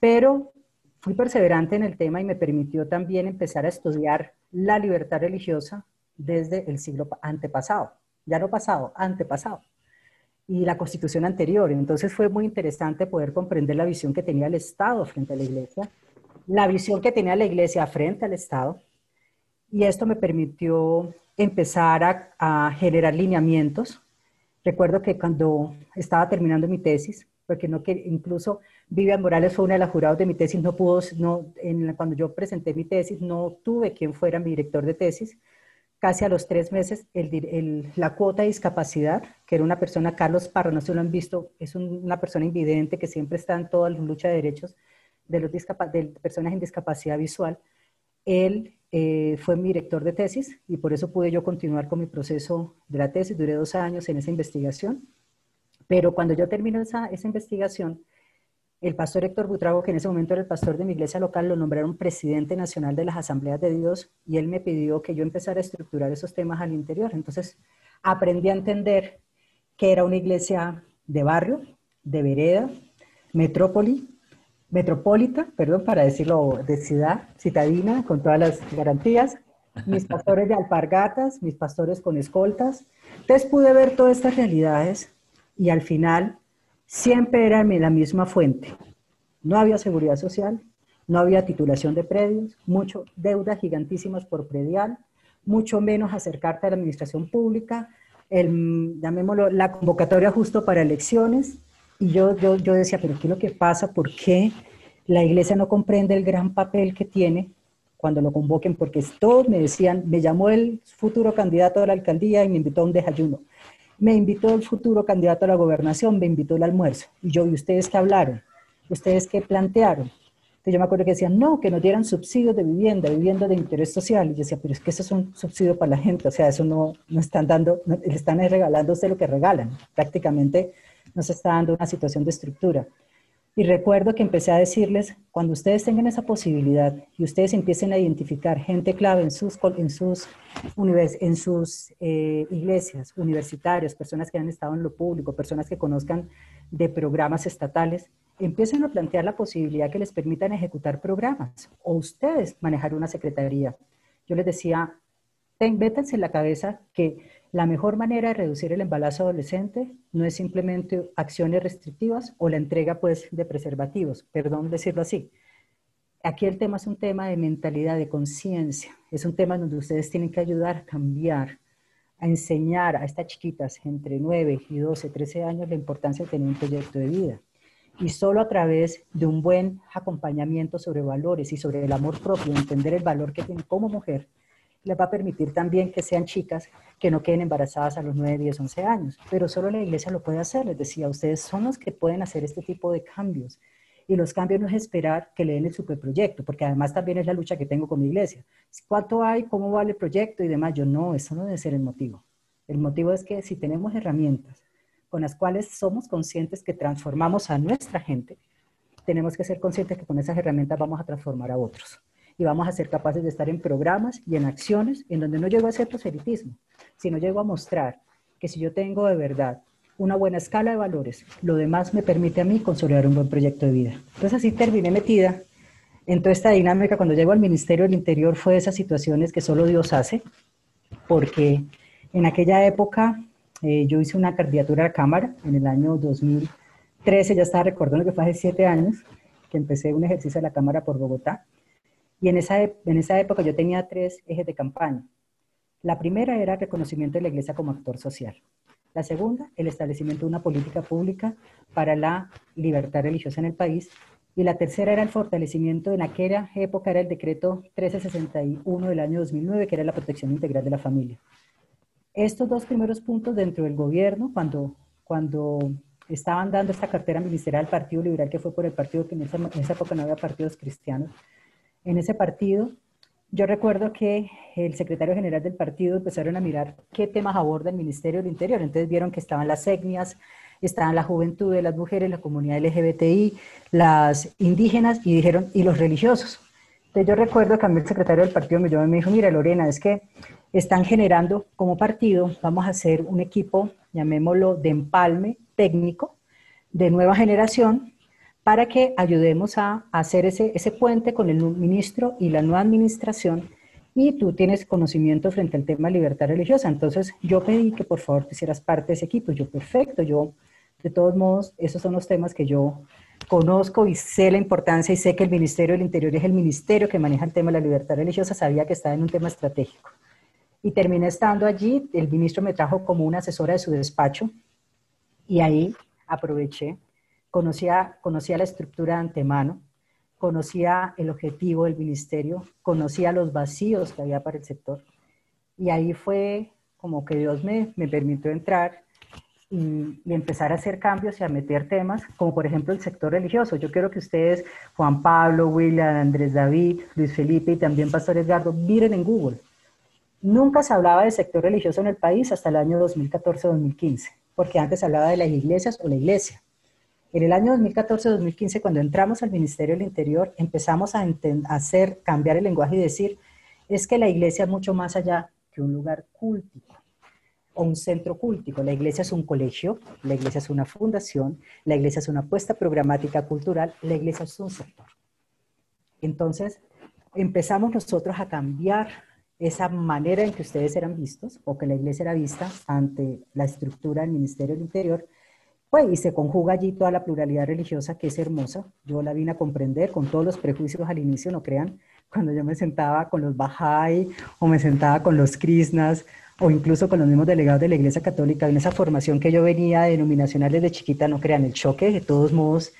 pero fui perseverante en el tema y me permitió también empezar a estudiar la libertad religiosa desde el siglo antepasado, ya no pasado, antepasado, y la constitución anterior. Entonces fue muy interesante poder comprender la visión que tenía el Estado frente a la iglesia, la visión que tenía la iglesia frente al Estado, y esto me permitió empezar a, generar lineamientos. Recuerdo que cuando estaba terminando mi tesis, porque no que incluso Vivian Morales fue una de las jurados de mi tesis, no pudo, no, en, cuando yo presenté mi tesis, no tuve quien fuera mi director de tesis. Casi a los tres meses, el, la cuota de discapacidad, que era una persona, Carlos Parra, no se lo han visto, es una persona invidente que siempre está en toda la lucha de derechos de, los de personas en discapacidad visual. Él eh, fue mi director de tesis y por eso pude yo continuar con mi proceso de la tesis. Duré dos años en esa investigación. Pero cuando yo terminé esa, esa investigación, el pastor Héctor Butrago, que en ese momento era el pastor de mi iglesia local, lo nombraron presidente nacional de las asambleas de Dios y él me pidió que yo empezara a estructurar esos temas al interior. Entonces aprendí a entender que era una iglesia de barrio, de vereda, metrópoli, metropolita, perdón, para decirlo de ciudad, citadina, con todas las garantías, mis pastores de alpargatas, mis pastores con escoltas. Entonces pude ver todas estas realidades y al final siempre era la misma fuente. No había seguridad social, no había titulación de predios, mucho deudas gigantísimas por predial, mucho menos acercarte a la administración pública, el, llamémoslo, la convocatoria justo para elecciones, y yo, yo, yo decía, pero ¿qué es lo que pasa? ¿Por qué la iglesia no comprende el gran papel que tiene cuando lo convoquen? Porque todos me decían, me llamó el futuro candidato a la alcaldía y me invitó a un desayuno. Me invitó el futuro candidato a la gobernación, me invitó al almuerzo. Y yo, ¿y ustedes qué hablaron? ¿Ustedes qué plantearon? Entonces yo me acuerdo que decían, no, que nos dieran subsidios de vivienda, vivienda de interés social. Y yo decía, pero es que eso es un subsidio para la gente, o sea, eso no, no están dando, le están regalando lo que regalan. Prácticamente no se está dando una situación de estructura. Y recuerdo que empecé a decirles, cuando ustedes tengan esa posibilidad y ustedes empiecen a identificar gente clave en sus, en sus, en sus eh, iglesias, universitarios, personas que han estado en lo público, personas que conozcan de programas estatales, empiecen a plantear la posibilidad que les permitan ejecutar programas o ustedes manejar una secretaría. Yo les decía, ten, en la cabeza que la mejor manera de reducir el embarazo adolescente no es simplemente acciones restrictivas o la entrega pues, de preservativos, perdón decirlo así. Aquí el tema es un tema de mentalidad, de conciencia. Es un tema donde ustedes tienen que ayudar a cambiar, a enseñar a estas chiquitas entre 9 y 12, 13 años la importancia de tener un proyecto de vida y solo a través de un buen acompañamiento sobre valores y sobre el amor propio, entender el valor que tienen como mujer, les va a permitir también que sean chicas que no queden embarazadas a los 9, 10, 11 años. Pero solo la iglesia lo puede hacer, les decía, ustedes son los que pueden hacer este tipo de cambios. Y los cambios no es esperar que le den el superproyecto, porque además también es la lucha que tengo con mi iglesia. ¿Cuánto hay? ¿Cómo vale el proyecto? Y demás. Yo no, eso no debe ser el motivo. El motivo es que si tenemos herramientas con las cuales somos conscientes que transformamos a nuestra gente, tenemos que ser conscientes que con esas herramientas vamos a transformar a otros. Y vamos a ser capaces de estar en programas y en acciones en donde no llego a hacer proselitismo, sino llego a mostrar que si yo tengo de verdad una buena escala de valores, lo demás me permite a mí consolidar un buen proyecto de vida. Entonces así terminé metida en toda esta dinámica. Cuando llego al Ministerio del Interior fue de esas situaciones que solo Dios hace, porque en aquella época eh, yo hice una candidatura a la Cámara en el año 2013, ya estaba recordando que fue hace siete años que empecé un ejercicio de la Cámara por Bogotá. Y en esa, en esa época yo tenía tres ejes de campaña. La primera era el reconocimiento de la Iglesia como actor social. La segunda, el establecimiento de una política pública para la libertad religiosa en el país. Y la tercera era el fortalecimiento, en aquella época era el decreto 1361 del año 2009, que era la protección integral de la familia. Estos dos primeros puntos dentro del gobierno, cuando, cuando estaban dando esta cartera ministerial al Partido Liberal, que fue por el partido que en esa, en esa época no había partidos cristianos, en ese partido yo recuerdo que el secretario general del partido empezaron a mirar qué temas aborda el Ministerio del Interior. Entonces vieron que estaban las etnias, estaban la juventud de las mujeres, la comunidad LGBTI, las indígenas y dijeron, y los religiosos. Entonces yo recuerdo que a mí el secretario del partido me llamó me dijo, mira Lorena, es que están generando como partido, vamos a hacer un equipo, llamémoslo de empalme técnico, de nueva generación, para que ayudemos a hacer ese, ese puente con el ministro y la nueva administración. Y tú tienes conocimiento frente al tema de libertad religiosa. Entonces yo pedí que por favor te hicieras parte de ese equipo. Yo, perfecto, yo, de todos modos, esos son los temas que yo conozco y sé la importancia y sé que el Ministerio del Interior es el ministerio que maneja el tema de la libertad religiosa. Sabía que estaba en un tema estratégico y terminé estando allí. El ministro me trajo como una asesora de su despacho y ahí aproveché, conocía, conocía la estructura de antemano, conocía el objetivo del ministerio, conocía los vacíos que había para el sector y ahí fue como que Dios me, me permitió entrar y, empezar a hacer cambios y a meter temas, como por ejemplo el sector religioso. Yo quiero que ustedes, Juan Pablo, William, Andrés David, Luis Felipe y también Pastor Edgardo, miren en Google Nunca se hablaba de sector religioso en el país hasta el año 2014-2015, porque antes se hablaba de las iglesias o la iglesia. En el año 2014-2015, cuando entramos al Ministerio del Interior, empezamos a hacer, cambiar el lenguaje y decir, es que la iglesia es mucho más allá que un lugar cultico o un centro cultico. La iglesia es un colegio, la iglesia es una fundación, la iglesia es una apuesta programática cultural, la iglesia es un sector. Entonces, empezamos nosotros a cambiar esa manera en que ustedes eran vistos o que la iglesia era vista ante la estructura del Ministerio del Interior, pues, y se conjuga allí toda la pluralidad religiosa que es hermosa. Yo la vine a comprender con todos los prejuicios al inicio, no crean, cuando yo me sentaba con los Bahá'í o me sentaba con los Krishnas o incluso con los mismos delegados de la Iglesia Católica, en esa formación que yo venía denominacional desde chiquita, no crean el choque, de todos modos,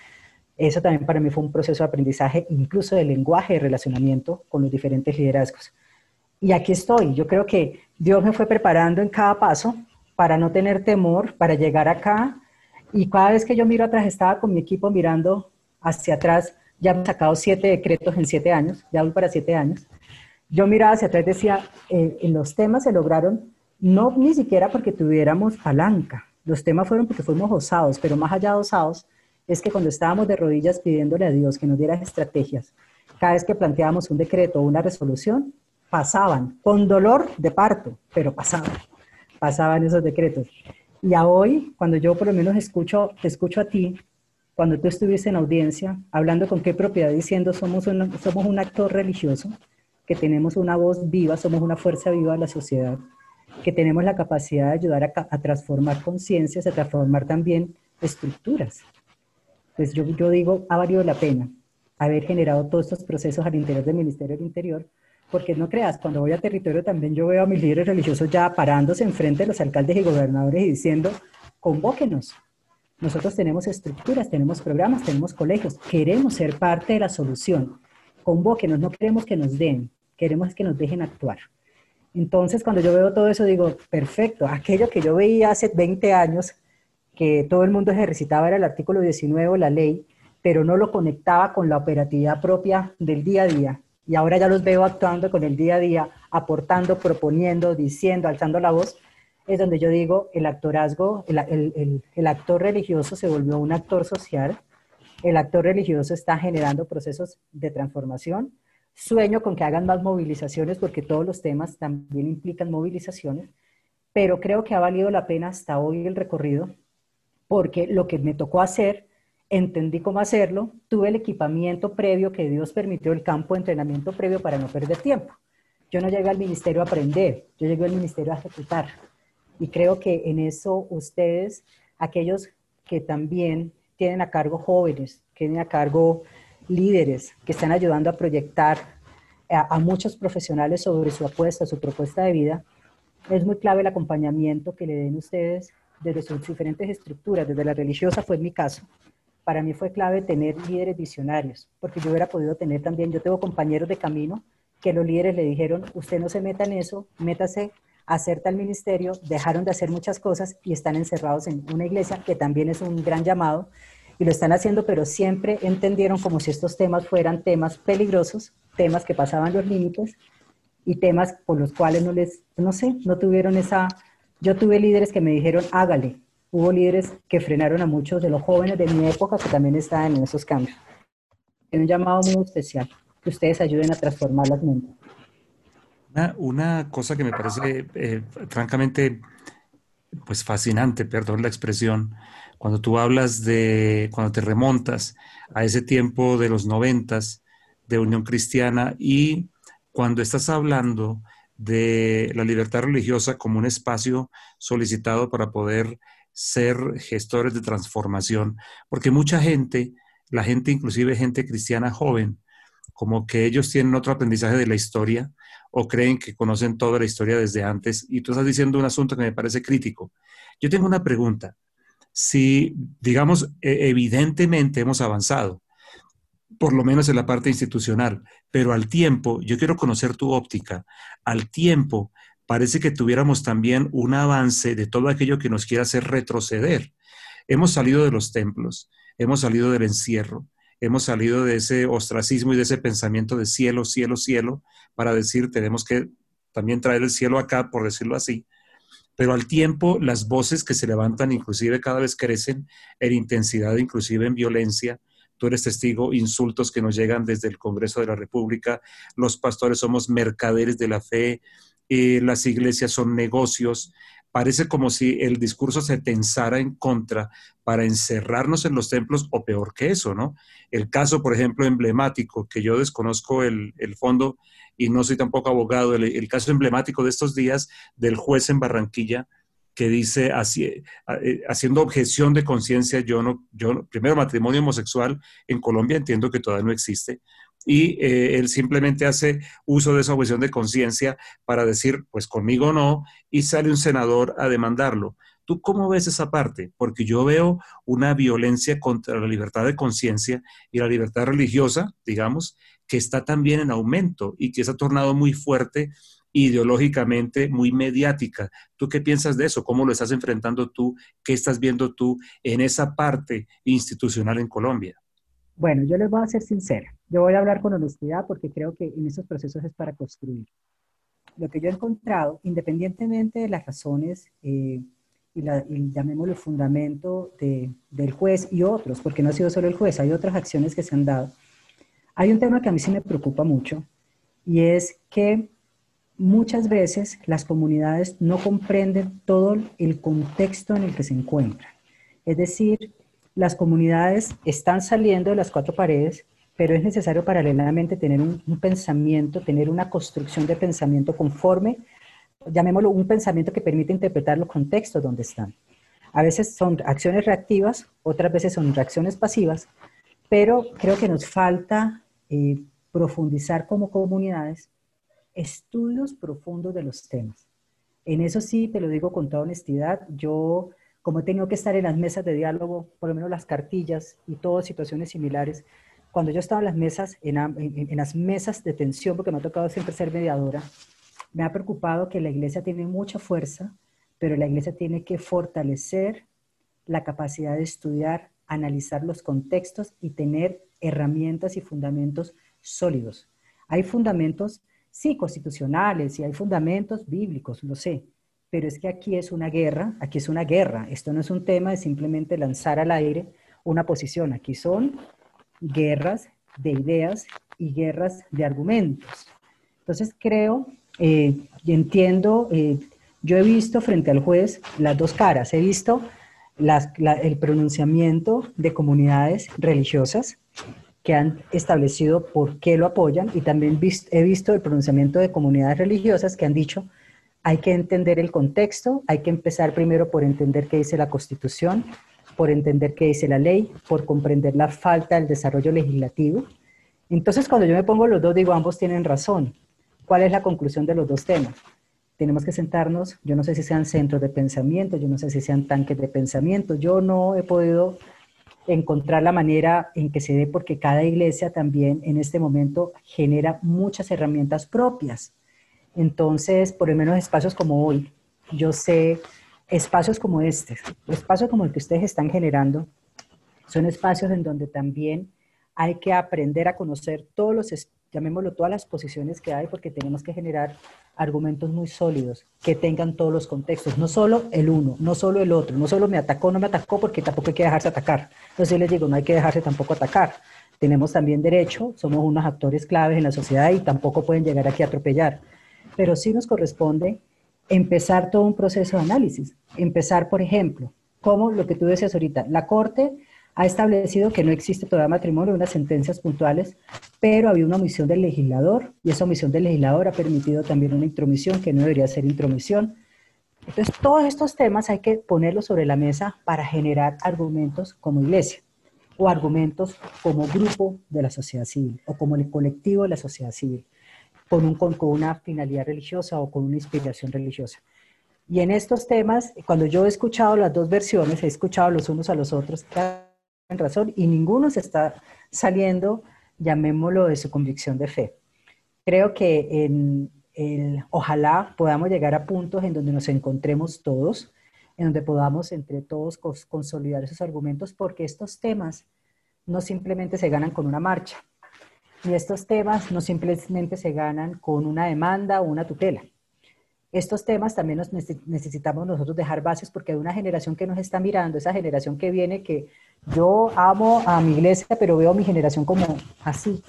eso también para mí fue un proceso de aprendizaje, incluso de lenguaje de relacionamiento con los diferentes liderazgos. Y aquí estoy. Yo creo que Dios me fue preparando en cada paso para no tener temor, para llegar acá. Y cada vez que yo miro atrás, estaba con mi equipo mirando hacia atrás ya hemos sacado siete decretos en siete años, ya voy para siete años. Yo miraba hacia atrás y decía, eh, en los temas se lograron, no ni siquiera porque tuviéramos palanca, los temas fueron porque fuimos osados, pero más allá de osados, es que cuando estábamos de rodillas pidiéndole a Dios que nos diera estrategias, cada vez que planteábamos un decreto o una resolución, pasaban, con dolor de parto, pero pasaban, pasaban esos decretos. Y a hoy, cuando yo por lo menos escucho, te escucho a ti, cuando tú estuviste en audiencia, hablando con qué propiedad, diciendo somos un, somos un actor religioso, que tenemos una voz viva, somos una fuerza viva de la sociedad, que tenemos la capacidad de ayudar a, a transformar conciencias, a transformar también estructuras. Pues yo, yo digo, ha valido la pena haber generado todos estos procesos al interior del Ministerio del Interior, porque no creas, cuando voy a territorio también yo veo a mis líderes religiosos ya parándose enfrente de los alcaldes y gobernadores y diciendo, convóquenos, nosotros tenemos estructuras, tenemos programas, tenemos colegios, queremos ser parte de la solución. Convóquenos, no queremos que nos den, queremos que nos dejen actuar. Entonces, cuando yo veo todo eso, digo, perfecto, aquello que yo veía hace 20 años, que todo el mundo ejercitaba era el artículo 19 la ley, pero no lo conectaba con la operatividad propia del día a día. Y ahora ya los veo actuando con el día a día, aportando, proponiendo, diciendo, alzando la voz es donde yo digo, el actorazgo, el, actor religioso se volvió un actor social, el actor religioso está generando procesos de transformación, sueño con que hagan más movilizaciones porque todos los temas también implican movilizaciones, pero creo que ha valido la pena hasta hoy el recorrido porque lo que me tocó hacer, entendí cómo hacerlo, tuve el equipamiento previo que Dios permitió, el campo de entrenamiento previo para no perder tiempo. Yo no llegué al ministerio a aprender, yo llegué al ministerio a ejecutar. Y creo que en eso ustedes, aquellos que también tienen a cargo jóvenes, tienen a cargo líderes, que están ayudando a proyectar a, muchos profesionales sobre su apuesta, su propuesta de vida, es muy clave el acompañamiento que le den ustedes desde sus diferentes estructuras, desde la religiosa fue en mi caso. Para mí fue clave tener líderes visionarios, porque yo hubiera podido tener también, yo tengo compañeros de camino que los líderes le dijeron, usted no se meta en eso, métase hacer tal ministerio, dejaron de hacer muchas cosas y están encerrados en una iglesia, que también es un gran llamado, y lo están haciendo, pero siempre entendieron como si estos temas fueran temas peligrosos, temas que pasaban los límites y temas por los cuales no les, no sé, no tuvieron esa... Yo tuve líderes que me dijeron, hágale. Hubo líderes que frenaron a muchos de los jóvenes de mi época que también estaban en esos cambios. Es un llamado muy especial, que ustedes ayuden a transformar las mentes. Una, cosa que me parece eh, francamente pues fascinante, perdón la expresión, cuando tú hablas de, cuando te remontas a ese tiempo de los noventas de Unión Cristiana y cuando estás hablando de la libertad religiosa como un espacio solicitado para poder ser gestores de transformación, porque mucha gente, la gente inclusive gente cristiana joven, como que ellos tienen otro aprendizaje de la historia o creen que conocen toda la historia desde antes. Y tú estás diciendo un asunto que me parece crítico. Yo tengo una pregunta. Si, digamos, e, evidentemente hemos avanzado, por lo menos en la parte institucional, pero al tiempo, yo quiero conocer tu óptica, al tiempo parece que tuviéramos también un avance de todo aquello que nos quiera hacer retroceder. Hemos salido de los templos, hemos salido del encierro, hemos salido de ese ostracismo y de ese pensamiento de cielo, cielo, cielo, para decir tenemos que también traer el cielo acá, por decirlo así. Pero al tiempo, las voces que se levantan, inclusive cada vez crecen en intensidad, inclusive en violencia. Tú eres testigo, insultos que nos llegan desde el Congreso de la República. Los pastores somos mercaderes de la fe, eh, las iglesias son negocios, parece como si el discurso se tensara en contra para encerrarnos en los templos o peor que eso, ¿no? El caso, por ejemplo, emblemático, que yo desconozco el, fondo y no soy tampoco abogado, el, caso emblemático de estos días del juez en Barranquilla que dice, eh, haciendo objeción de conciencia, yo no, yo, primero matrimonio homosexual en Colombia entiendo que todavía no existe, y eh, él simplemente hace uso de esa objeción de conciencia para decir, pues conmigo no, y sale un senador a demandarlo. ¿Tú cómo ves esa parte? Porque yo veo una violencia contra la libertad de conciencia y la libertad religiosa, digamos, que está también en aumento y que se ha tornado muy fuerte ideológicamente, muy mediática. ¿Tú qué piensas de eso? ¿Cómo lo estás enfrentando tú? ¿Qué estás viendo tú en esa parte institucional en Colombia? Bueno, yo les voy a ser sincera. Yo voy a hablar con honestidad porque creo que en esos procesos es para construir. Lo que yo he encontrado, independientemente de las razones eh, y, la, llamémoslo fundamento del juez y otros, porque no ha sido solo el juez, hay otras acciones que se han dado. Hay un tema que a mí sí me preocupa mucho y es que muchas veces las comunidades no comprenden todo el contexto en el que se encuentran. Es decir, las comunidades están saliendo de las cuatro paredes, pero es necesario paralelamente tener un, pensamiento, tener una construcción de pensamiento conforme, llamémoslo un pensamiento que permite interpretar los contextos donde están. A veces son acciones reactivas, otras veces son reacciones pasivas, pero creo que nos falta eh, profundizar como comunidades estudios profundos de los temas. En eso sí, te lo digo con toda honestidad, yo como he tenido que estar en las mesas de diálogo, por lo menos las cartillas y todas situaciones similares, cuando yo estaba en las mesas, en, en, las mesas de tensión, porque me ha tocado siempre ser mediadora, me ha preocupado que la iglesia tiene mucha fuerza, pero la iglesia tiene que fortalecer la capacidad de estudiar, analizar los contextos y tener herramientas y fundamentos sólidos. Hay fundamentos, sí, constitucionales y hay fundamentos bíblicos, lo sé, pero es que aquí es una guerra, aquí es una guerra. Esto no es un tema de simplemente lanzar al aire una posición, aquí son guerras de ideas y guerras de argumentos. Entonces creo eh, y entiendo, eh, yo he visto frente al juez las dos caras, he visto el pronunciamiento de comunidades religiosas que han establecido por qué lo apoyan y también he visto el pronunciamiento de comunidades religiosas que han dicho hay que entender el contexto, hay que empezar primero por entender qué dice la Constitución, por entender qué dice la ley, por comprender la falta del desarrollo legislativo. Entonces, cuando yo me pongo los dos, digo, ambos tienen razón. ¿Cuál es la conclusión de los dos temas? Tenemos que sentarnos, yo no sé si sean centros de pensamiento, yo no sé si sean tanques de pensamiento, yo no he podido encontrar la manera en que se dé porque cada iglesia también en este momento genera muchas herramientas propias entonces, por lo menos espacios como hoy, yo sé, espacios como este, espacios como el que ustedes están generando, son espacios en donde también hay que aprender a conocer todos los, llamémoslo, todas las posiciones que hay, porque tenemos que generar argumentos muy sólidos, que tengan todos los contextos, no solo el uno, no solo el otro, no solo me atacó, no me atacó, porque tampoco hay que dejarse atacar. Entonces yo les digo, no hay que dejarse tampoco atacar. Tenemos también derecho, somos unos actores claves en la sociedad y tampoco pueden llegar aquí a atropellar pero sí nos corresponde empezar todo un proceso de análisis. Empezar, por ejemplo, como lo que tú decías ahorita, la Corte ha establecido que no existe todavía matrimonio, unas sentencias puntuales, pero había una omisión del legislador y esa omisión del legislador ha permitido también una intromisión que no debería ser intromisión. Entonces, todos estos temas hay que ponerlos sobre la mesa para generar argumentos como iglesia o argumentos como grupo de la sociedad civil o como el colectivo de la sociedad civil con, un, con, una finalidad religiosa o con una inspiración religiosa. Y en estos temas, cuando yo he escuchado las dos versiones, he escuchado los unos a los otros, tienen razón, y ninguno se está saliendo, llamémoslo, de su convicción de fe. Creo que en, ojalá podamos llegar a puntos en donde nos encontremos todos, en donde podamos entre todos consolidar esos argumentos, porque estos temas no simplemente se ganan con una marcha, y estos temas no simplemente se ganan con una demanda o una tutela. Estos temas también nos necesitamos nosotros dejar bases porque hay una generación que nos está mirando, esa generación que viene que yo amo a mi iglesia, pero veo mi generación como así,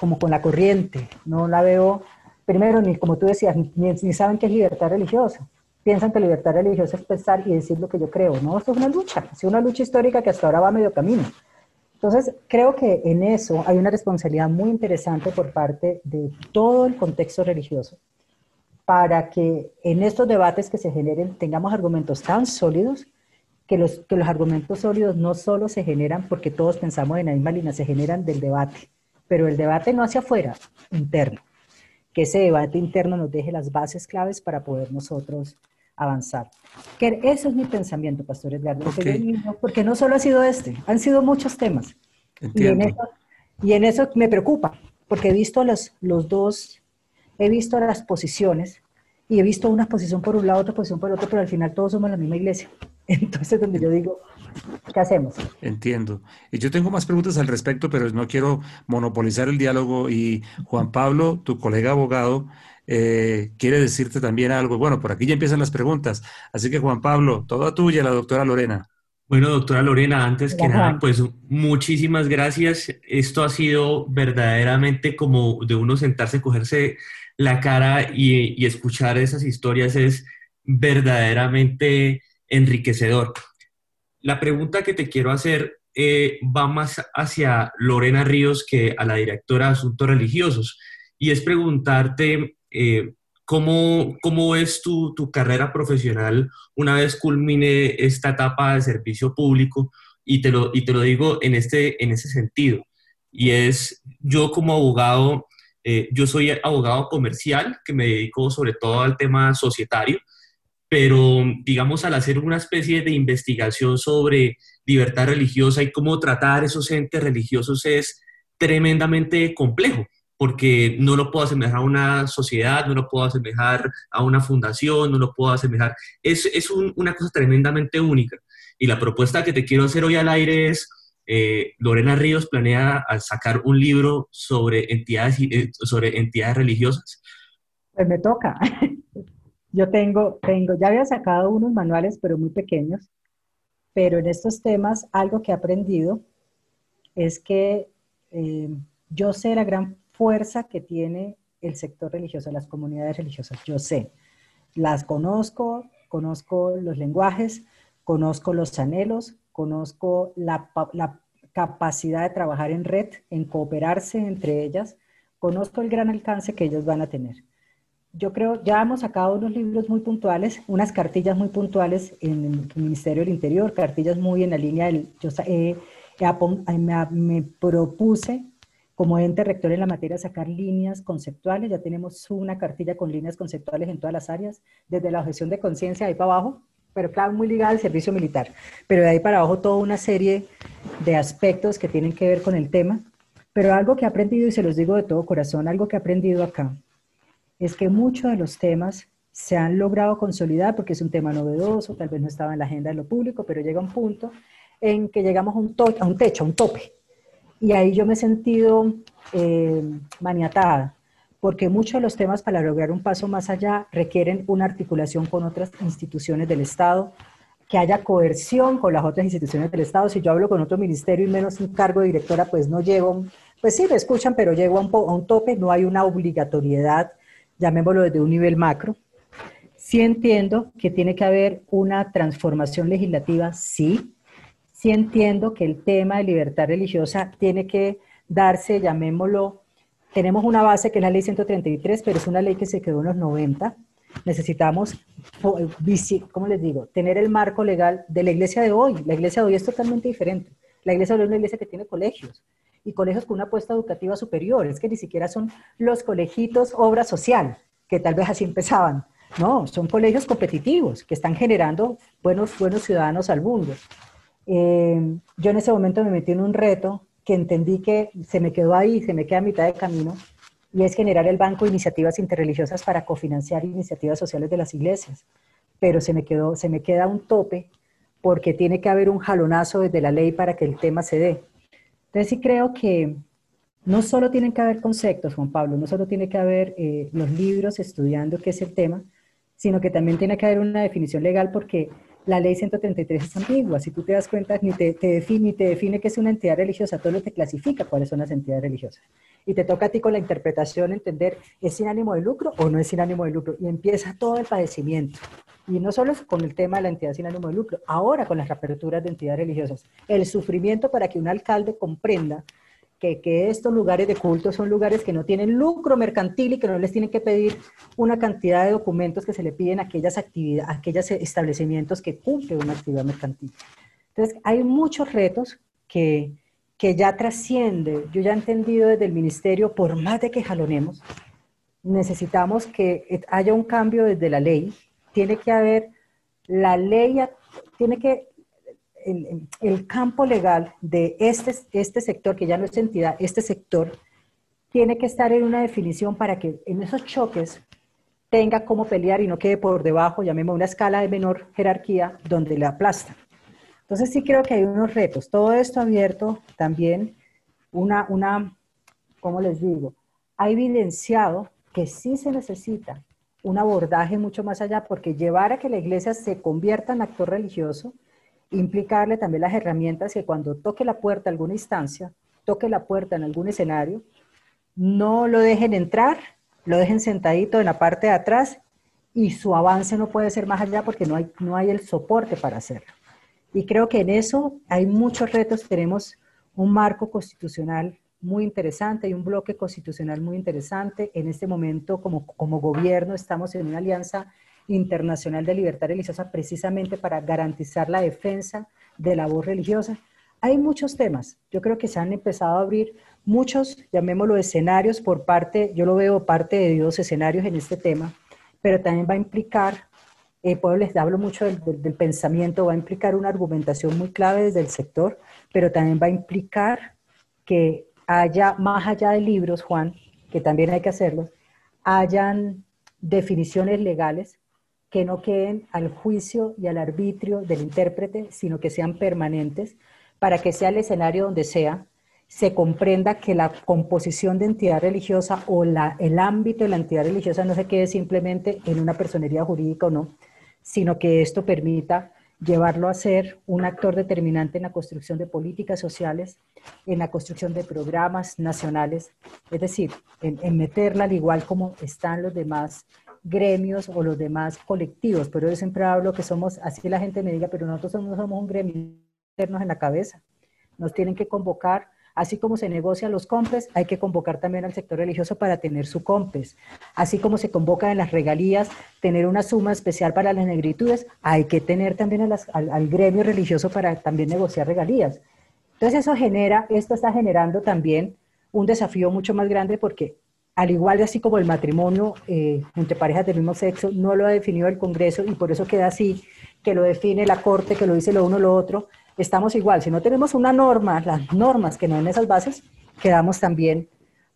como con la corriente. No la veo, primero, ni como tú decías, ni, ni saben qué es libertad religiosa. Piensan que libertad religiosa es pensar y decir lo que yo creo. No, esto es una lucha, es una lucha histórica que hasta ahora va a medio camino. Entonces, creo que en eso hay una responsabilidad muy interesante por parte de todo el contexto religioso para que en estos debates que se generen tengamos argumentos tan sólidos que los, que los argumentos sólidos no solo se generan porque todos pensamos en la misma línea, se generan del debate, pero el debate no hacia afuera, interno. Que ese debate interno nos deje las bases claves para poder nosotros avanzar. Que eso es mi pensamiento, Pastor Edgardo, porque no solo ha sido este, han sido muchos temas. Y en, eso, y en, eso, me preocupa, porque he visto los, los dos, he visto las posiciones y he visto una posición por un lado, otra posición por otro, pero al final todos somos la misma iglesia. Entonces, donde yo digo, ¿Qué hacemos? Entiendo. Y yo tengo más preguntas al respecto, pero no quiero monopolizar el diálogo. Y Juan Pablo, tu colega abogado, eh, quiere decirte también algo. Bueno, por aquí ya empiezan las preguntas. Así que Juan Pablo, toda tuya, la doctora Lorena. Bueno, doctora Lorena, antes que nada, pues muchísimas gracias. Esto ha sido verdaderamente como de uno sentarse, cogerse la cara y, escuchar esas historias es verdaderamente enriquecedor. La pregunta que te quiero hacer eh, va más hacia Lorena Ríos que a la directora de Asuntos Religiosos y es preguntarte eh, ¿Cómo, cómo es tu, tu, carrera profesional una vez culmine esta etapa de servicio público? Y te lo, y te lo digo en, este, en ese sentido. Y es, yo como abogado, eh, yo soy abogado comercial, que me dedico sobre todo al tema societario, pero digamos al hacer una especie de investigación sobre libertad religiosa y cómo tratar esos entes religiosos es tremendamente complejo porque no lo puedo asemejar a una sociedad, no lo puedo asemejar a una fundación, no lo puedo asemejar. Es, es una cosa tremendamente única. Y la propuesta que te quiero hacer hoy al aire es, eh, Lorena Ríos planea sacar un libro sobre entidades, eh, sobre entidades religiosas. Pues me toca. Yo tengo, tengo, ya había sacado unos manuales, pero muy pequeños, pero en estos temas algo que he aprendido es que eh, yo sé la gran fuerza que tiene el sector religioso, las comunidades religiosas. Yo sé, las conozco, conozco los lenguajes, conozco los anhelos, conozco la, capacidad de trabajar en red, en cooperarse entre ellas, conozco el gran alcance que ellos van a tener. Yo creo, ya hemos sacado unos libros muy puntuales, unas cartillas muy puntuales en el Ministerio del Interior, cartillas muy en la línea del... Yo me, me propuse como ente rector en la materia sacar líneas conceptuales. Ya tenemos una cartilla con líneas conceptuales en todas las áreas, desde la objeción de conciencia ahí para abajo, pero claro, muy ligada al servicio militar. Pero de ahí para abajo toda una serie de aspectos que tienen que ver con el tema. Pero algo que he aprendido, y se los digo de todo corazón, algo que he aprendido acá, es que muchos de los temas se han logrado consolidar porque es un tema novedoso, tal vez no estaba en la agenda de lo público, pero llega un punto en que llegamos a un, a un techo, a un tope y ahí yo me he sentido eh, maniatada, porque muchos de los temas para lograr un paso más allá requieren una articulación con otras instituciones del Estado, que haya coerción con las otras instituciones del Estado. Si yo hablo con otro ministerio y menos un cargo de directora, pues no llego, pues sí, me escuchan, pero llego a un, a un tope, no hay una obligatoriedad, llamémoslo desde un nivel macro. Sí entiendo que tiene que haber una transformación legislativa, sí, sí entiendo que el tema de libertad religiosa tiene que darse, llamémoslo, tenemos una base que es la ley 133, pero es una ley que se quedó en los 90. Necesitamos, ¿cómo les digo?, tener el marco legal de la iglesia de hoy. La iglesia de hoy es totalmente diferente. La iglesia de hoy es una iglesia que tiene colegios y colegios con una apuesta educativa superior. Es que ni siquiera son los colegitos obra social, que tal vez así empezaban. No, son colegios competitivos que están generando buenos, buenos ciudadanos al mundo. Eh, yo en ese momento me metí en un reto que entendí que se me quedó ahí, se me queda a mitad de camino, y es generar el Banco de Iniciativas Interreligiosas para cofinanciar iniciativas sociales de las iglesias. Pero se me, quedó, se me queda un tope porque tiene que haber un jalonazo desde la ley para que el tema se dé. Entonces sí creo que no solo tienen que haber conceptos, Juan Pablo, no solo tiene que haber eh, los libros estudiando qué es el tema, sino que también tiene que haber una definición legal porque la ley 133 es ambigua. Si tú te das cuenta, ni te, define, ni te define que es una entidad religiosa, todo lo te clasifica cuáles son las entidades religiosas. Y te toca a ti con la interpretación entender, ¿es sin ánimo de lucro o no es sin ánimo de lucro? Y empieza todo el padecimiento. Y no solo con el tema de la entidad sin ánimo de lucro, ahora con las reaperturas de entidades religiosas. El sufrimiento para que un alcalde comprenda que, estos lugares de culto son lugares que no tienen lucro mercantil y que no les tienen que pedir una cantidad de documentos que se le piden a aquellas actividades, a aquellos establecimientos que cumplen una actividad mercantil. Entonces, hay muchos retos que, que ya trasciende. Yo ya he entendido desde el ministerio, por más de que jalonemos, necesitamos que haya un cambio desde la ley. Tiene que haber, la ley tiene que el, campo legal de este, este sector, que ya no es entidad, este sector, tiene que estar en una definición para que en esos choques tenga cómo pelear y no quede por debajo, llamemos una escala de menor jerarquía, donde le aplastan. Entonces sí creo que hay unos retos. Todo esto abierto también una, una, ¿cómo les digo? Ha evidenciado que sí se necesita un abordaje mucho más allá, porque llevar a que la iglesia se convierta en actor religioso implicarle también las herramientas que cuando toque la puerta a alguna instancia, toque la puerta en algún escenario, no lo dejen entrar, lo dejen sentadito en la parte de atrás y su avance no puede ser más allá porque no hay, no hay el soporte para hacerlo. Y creo que en eso hay muchos retos. Tenemos un marco constitucional muy interesante y un bloque constitucional muy interesante. En este momento, como, como gobierno, estamos en una alianza internacional de libertad religiosa precisamente para garantizar la defensa de la voz religiosa. Hay muchos temas. Yo creo que se han empezado a abrir muchos, llamémoslo escenarios por parte, yo lo veo parte de Dios, escenarios en este tema, pero también va a implicar, eh, pues les hablo mucho del, del pensamiento, va a implicar una argumentación muy clave desde el sector, pero también va a implicar que haya, más allá de libros, Juan, que también hay que hacerlo, hayan definiciones legales que no queden al juicio y al arbitrio del intérprete, sino que sean permanentes, para que sea el escenario donde sea, se comprenda que la composición de entidad religiosa o la, el ámbito de la entidad religiosa no se quede simplemente en una personería jurídica o no, sino que esto permita llevarlo a ser un actor determinante en la construcción de políticas sociales, en la construcción de programas nacionales, es decir, en, meterla al igual como están los demás gremios o los demás colectivos. Pero yo siempre hablo que somos, así la gente me diga, pero nosotros no somos un gremio internos en la cabeza. Nos tienen que convocar Así como se negocian los compes, hay que convocar también al sector religioso para tener su compes. Así como se convoca en las regalías tener una suma especial para las negritudes, hay que tener también al, gremio religioso para también negociar regalías. Entonces eso genera, esto está generando también un desafío mucho más grande porque al igual de así como el matrimonio eh, entre parejas del mismo sexo no lo ha definido el Congreso y por eso queda así, que lo define la Corte, que lo dice lo uno lo otro, estamos igual. Si no tenemos una norma, las normas que no en esas bases, quedamos también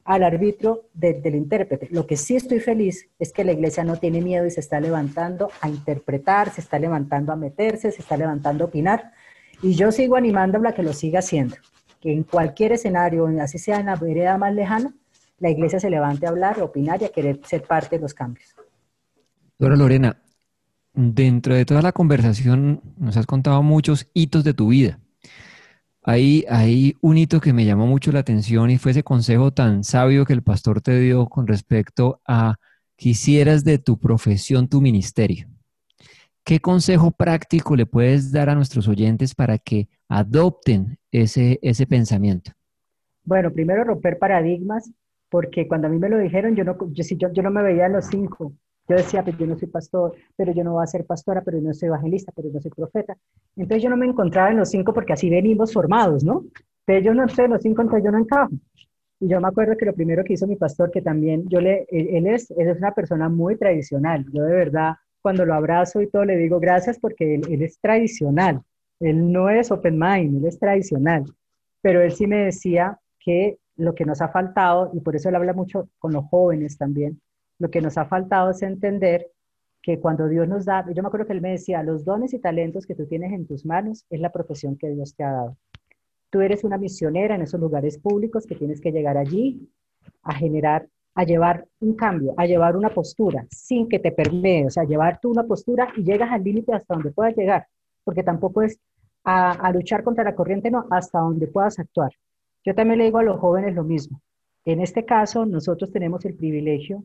al arbitro del intérprete. Lo que sí estoy feliz es que la iglesia no tiene miedo y se está levantando a interpretar, se está levantando a meterse, se está levantando a opinar. Y yo sigo animándola a que lo siga haciendo. Que en cualquier escenario, así sea en la vereda más lejana, la iglesia se levante a hablar, a opinar y a querer ser parte de los cambios. Doctora Lorena, Dentro de toda la conversación nos has contado muchos hitos de tu vida. Hay, hay un hito que me llamó mucho la atención y fue ese consejo tan sabio que el pastor te dio con respecto a quisieras de tu profesión tu ministerio. ¿Qué consejo práctico le puedes dar a nuestros oyentes para que adopten ese, ese pensamiento? Bueno, primero romper paradigmas, porque cuando a mí me lo dijeron, yo no, yo, yo, no me veía en los cinco. Yo decía, pero pues, yo no soy pastor, pero yo no voy a ser pastora, pero yo no soy evangelista, pero yo no soy profeta. Entonces yo no me encontraba en los cinco porque así venimos formados, ¿no? Pero yo no estoy en los cinco, entonces yo no encajo. Y yo me acuerdo que lo primero que hizo mi pastor, que también yo le, él, es, él es una persona muy tradicional. Yo de verdad, cuando lo abrazo y todo, le digo gracias porque él es tradicional. Él no es open mind, él es tradicional. Pero él sí me decía que lo que nos ha faltado, y por eso él habla mucho con los jóvenes también, lo que nos ha faltado es entender que cuando Dios nos da, yo me acuerdo que él me decía, los dones y talentos que tú tienes en tus manos es la profesión que Dios te ha dado. Tú eres una misionera en esos lugares públicos que tienes que llegar allí a generar, a llevar un cambio, a llevar una postura sin que te permee, o sea, llevar tú una postura y llegas al límite hasta donde puedas llegar, porque tampoco es a, a luchar contra la corriente, no, hasta donde puedas actuar. Yo también le digo a los jóvenes lo mismo. En este caso, nosotros tenemos el privilegio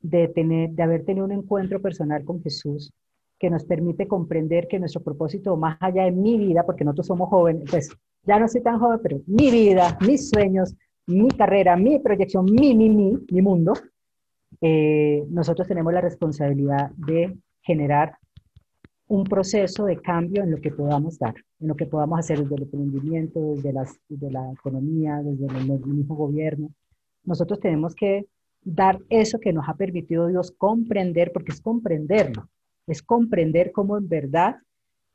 de, tener, de haber tenido un encuentro personal con Jesús que nos permite comprender que nuestro propósito, más allá de mi vida, porque nosotros somos jóvenes, pues ya no soy tan joven, pero mi vida, mis sueños, mi carrera, mi proyección, mi, mi, mi, mi mundo, eh, nosotros tenemos la responsabilidad de generar un proceso de cambio en lo que podamos dar, en lo que podamos hacer desde el emprendimiento, desde, las, desde la economía, desde el mismo gobierno. Nosotros tenemos que dar eso que nos ha permitido Dios comprender, porque es comprenderlo, es comprender cómo en verdad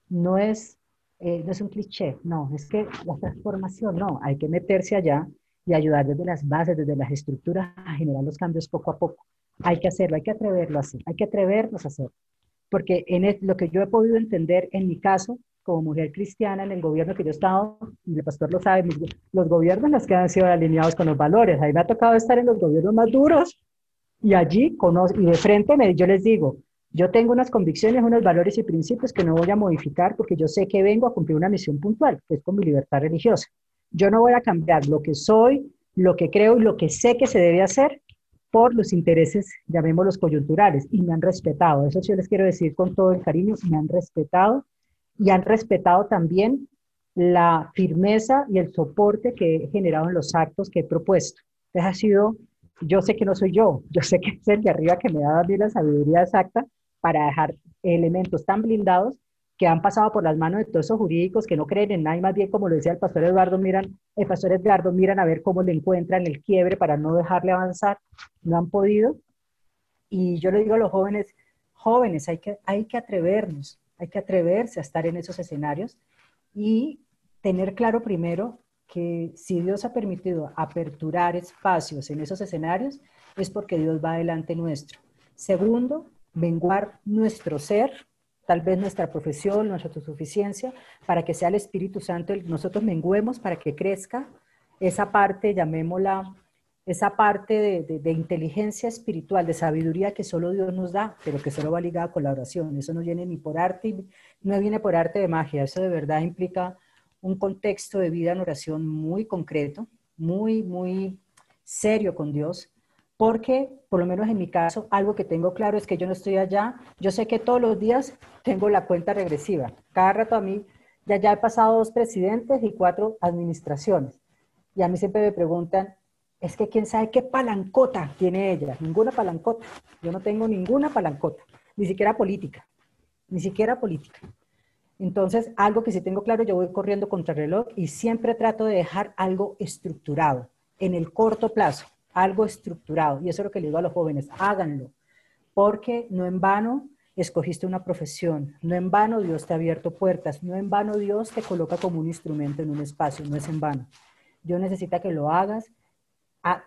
no es, eh, no es un cliché, no, es que la transformación, no, hay que meterse allá y ayudar desde las bases, desde las estructuras a generar los cambios poco a poco. Hay que hacerlo, hay que atreverlo a hacer, hay que atrevernos a hacer. Porque en lo que yo he podido entender en mi caso, como mujer cristiana en el gobierno que yo he estado, y el pastor lo sabe, los gobiernos los que han sido alineados con los valores. A mí me ha tocado estar en los gobiernos más duros y allí y de frente me, yo les digo, yo tengo unas convicciones, unos valores y principios que no voy a modificar porque yo sé que vengo a cumplir una misión puntual, que es con mi libertad religiosa. Yo no voy a cambiar lo que soy, lo que creo y lo que sé que se debe hacer los intereses, llamémoslos coyunturales, y me han respetado. Eso sí les quiero decir con todo el cariño, me han respetado y han respetado también la firmeza y el soporte que he generado en los actos que he propuesto. Entonces ha sido, yo sé que no soy yo, yo sé que es el de arriba que me ha dado la sabiduría exacta para dejar elementos tan blindados que han pasado por las manos de todos esos jurídicos que no creen en nada y más bien, como lo decía el pastor Eduardo, miran, el pastor Edgardo, miran a ver cómo le encuentran el quiebre para no dejarle avanzar. No han podido. Y yo le digo a los jóvenes, jóvenes, hay que, hay que atrevernos, hay que atreverse a estar en esos escenarios y tener claro primero que si Dios ha permitido aperturar espacios en esos escenarios, es porque Dios va adelante nuestro. Segundo, menguar nuestro ser, tal vez nuestra profesión, nuestra autosuficiencia, para que sea el Espíritu Santo, nosotros menguemos para que crezca esa parte, llamémosla, esa parte de, de, inteligencia espiritual, de sabiduría que solo Dios nos da, pero que solo va ligada con la oración. Eso no viene ni por arte, no viene por arte de magia, eso de verdad implica un contexto de vida en oración muy concreto, muy, muy serio con Dios, porque por lo menos en mi caso, algo que tengo claro es que yo no estoy allá, yo sé que todos los días tengo la cuenta regresiva. Cada rato a mí, ya, ya he pasado dos presidentes y cuatro administraciones. Y a mí siempre me preguntan, es que quién sabe qué palancota tiene ella. Ninguna palancota. Yo no tengo ninguna palancota, ni siquiera política, ni siquiera política. Entonces, algo que sí tengo claro, yo voy corriendo contra el reloj y siempre trato de dejar algo estructurado en el corto plazo algo estructurado. Y eso es lo que le digo a los jóvenes, háganlo, porque no en vano escogiste una profesión, no en vano Dios te ha abierto puertas, no en vano Dios te coloca como un instrumento en un espacio, no es en vano. Dios necesita que lo hagas,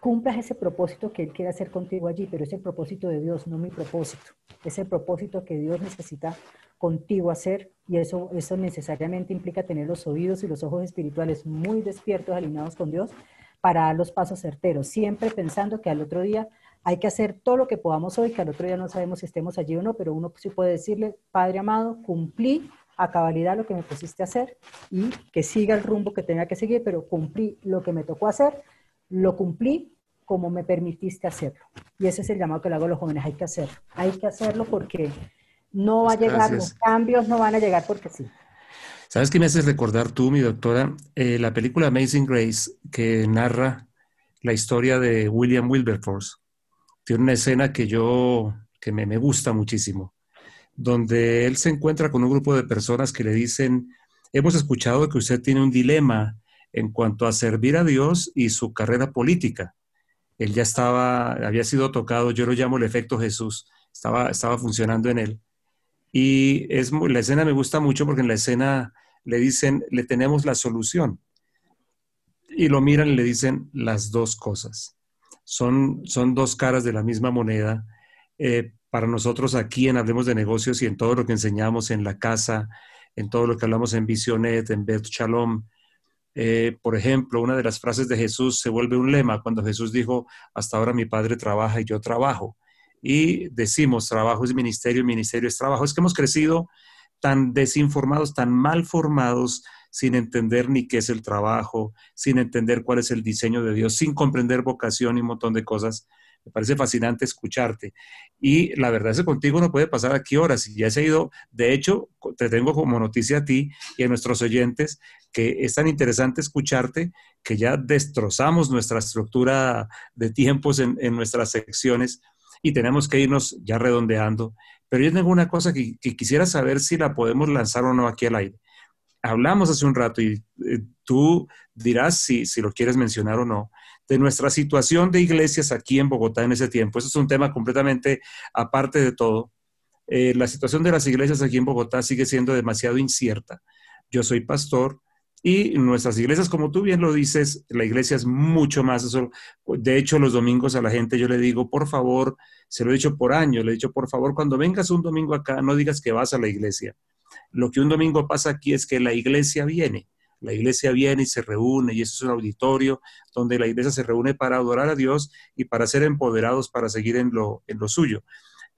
cumplas ese propósito que Él quiere hacer contigo allí, pero es el propósito de Dios, no mi propósito. Es el propósito que Dios necesita contigo hacer y eso, eso necesariamente implica tener los oídos y los ojos espirituales muy despiertos, alineados con Dios, para dar los pasos certeros, siempre pensando que al otro día hay que hacer todo lo que podamos hoy, que al otro día no sabemos si estemos allí o no, pero uno sí puede decirle, Padre amado, cumplí a cabalidad lo que me pusiste a hacer y que siga el rumbo que tenga que seguir, pero cumplí lo que me tocó hacer, lo cumplí como me permitiste hacerlo. Y ese es el llamado que le hago a los jóvenes, hay que hacerlo, hay que hacerlo porque no va a llegar, los cambios no van a llegar porque sí. ¿Sabes qué me haces recordar tú, mi doctora? Eh, la película Amazing Grace, que narra la historia de William Wilberforce. Tiene una escena que yo, que me, me gusta muchísimo, donde él se encuentra con un grupo de personas que le dicen, hemos escuchado que usted tiene un dilema en cuanto a servir a Dios y su carrera política. Él ya estaba, había sido tocado, yo lo llamo el efecto Jesús, estaba, estaba funcionando en él. Y es, la escena me gusta mucho porque en la escena le dicen, le tenemos la solución. Y lo miran y le dicen las dos cosas. Son, son dos caras de la misma moneda. Eh, para nosotros aquí en Hablemos de Negocios y en todo lo que enseñamos en la casa, en todo lo que hablamos en Visionet, en Beth Shalom, eh, por ejemplo, una de las frases de Jesús se vuelve un lema cuando Jesús dijo, hasta ahora mi Padre trabaja y yo trabajo. Y decimos, trabajo es ministerio, ministerio es trabajo. Es que hemos crecido tan desinformados, tan mal formados, sin entender ni qué es el trabajo, sin entender cuál es el diseño de Dios, sin comprender vocación y un montón de cosas. Me parece fascinante escucharte. Y la verdad es que contigo no puede pasar aquí horas. Y ya se ha ido, de hecho, te tengo como noticia a ti y a nuestros oyentes que es tan interesante escucharte que ya destrozamos nuestra estructura de tiempos en nuestras secciones y tenemos que irnos ya redondeando. Pero yo tengo una cosa que, quisiera saber si la podemos lanzar o no aquí al aire. Hablamos hace un rato y eh, tú dirás si, si lo quieres mencionar o no, de nuestra situación de iglesias aquí en Bogotá en ese tiempo. Eso es un tema completamente aparte de todo. Eh, la situación de las iglesias aquí en Bogotá sigue siendo demasiado incierta. Yo soy pastor, y nuestras iglesias, como tú bien lo dices, la iglesia es mucho más eso. De hecho, los domingos a la gente yo le digo, por favor, se lo he dicho por años, le he dicho, por favor, cuando vengas un domingo acá, no digas que vas a la iglesia. Lo que un domingo pasa aquí es que la iglesia viene. La iglesia viene y se reúne y eso es un auditorio donde la iglesia se reúne para adorar a Dios y para ser empoderados para seguir en lo, en lo suyo.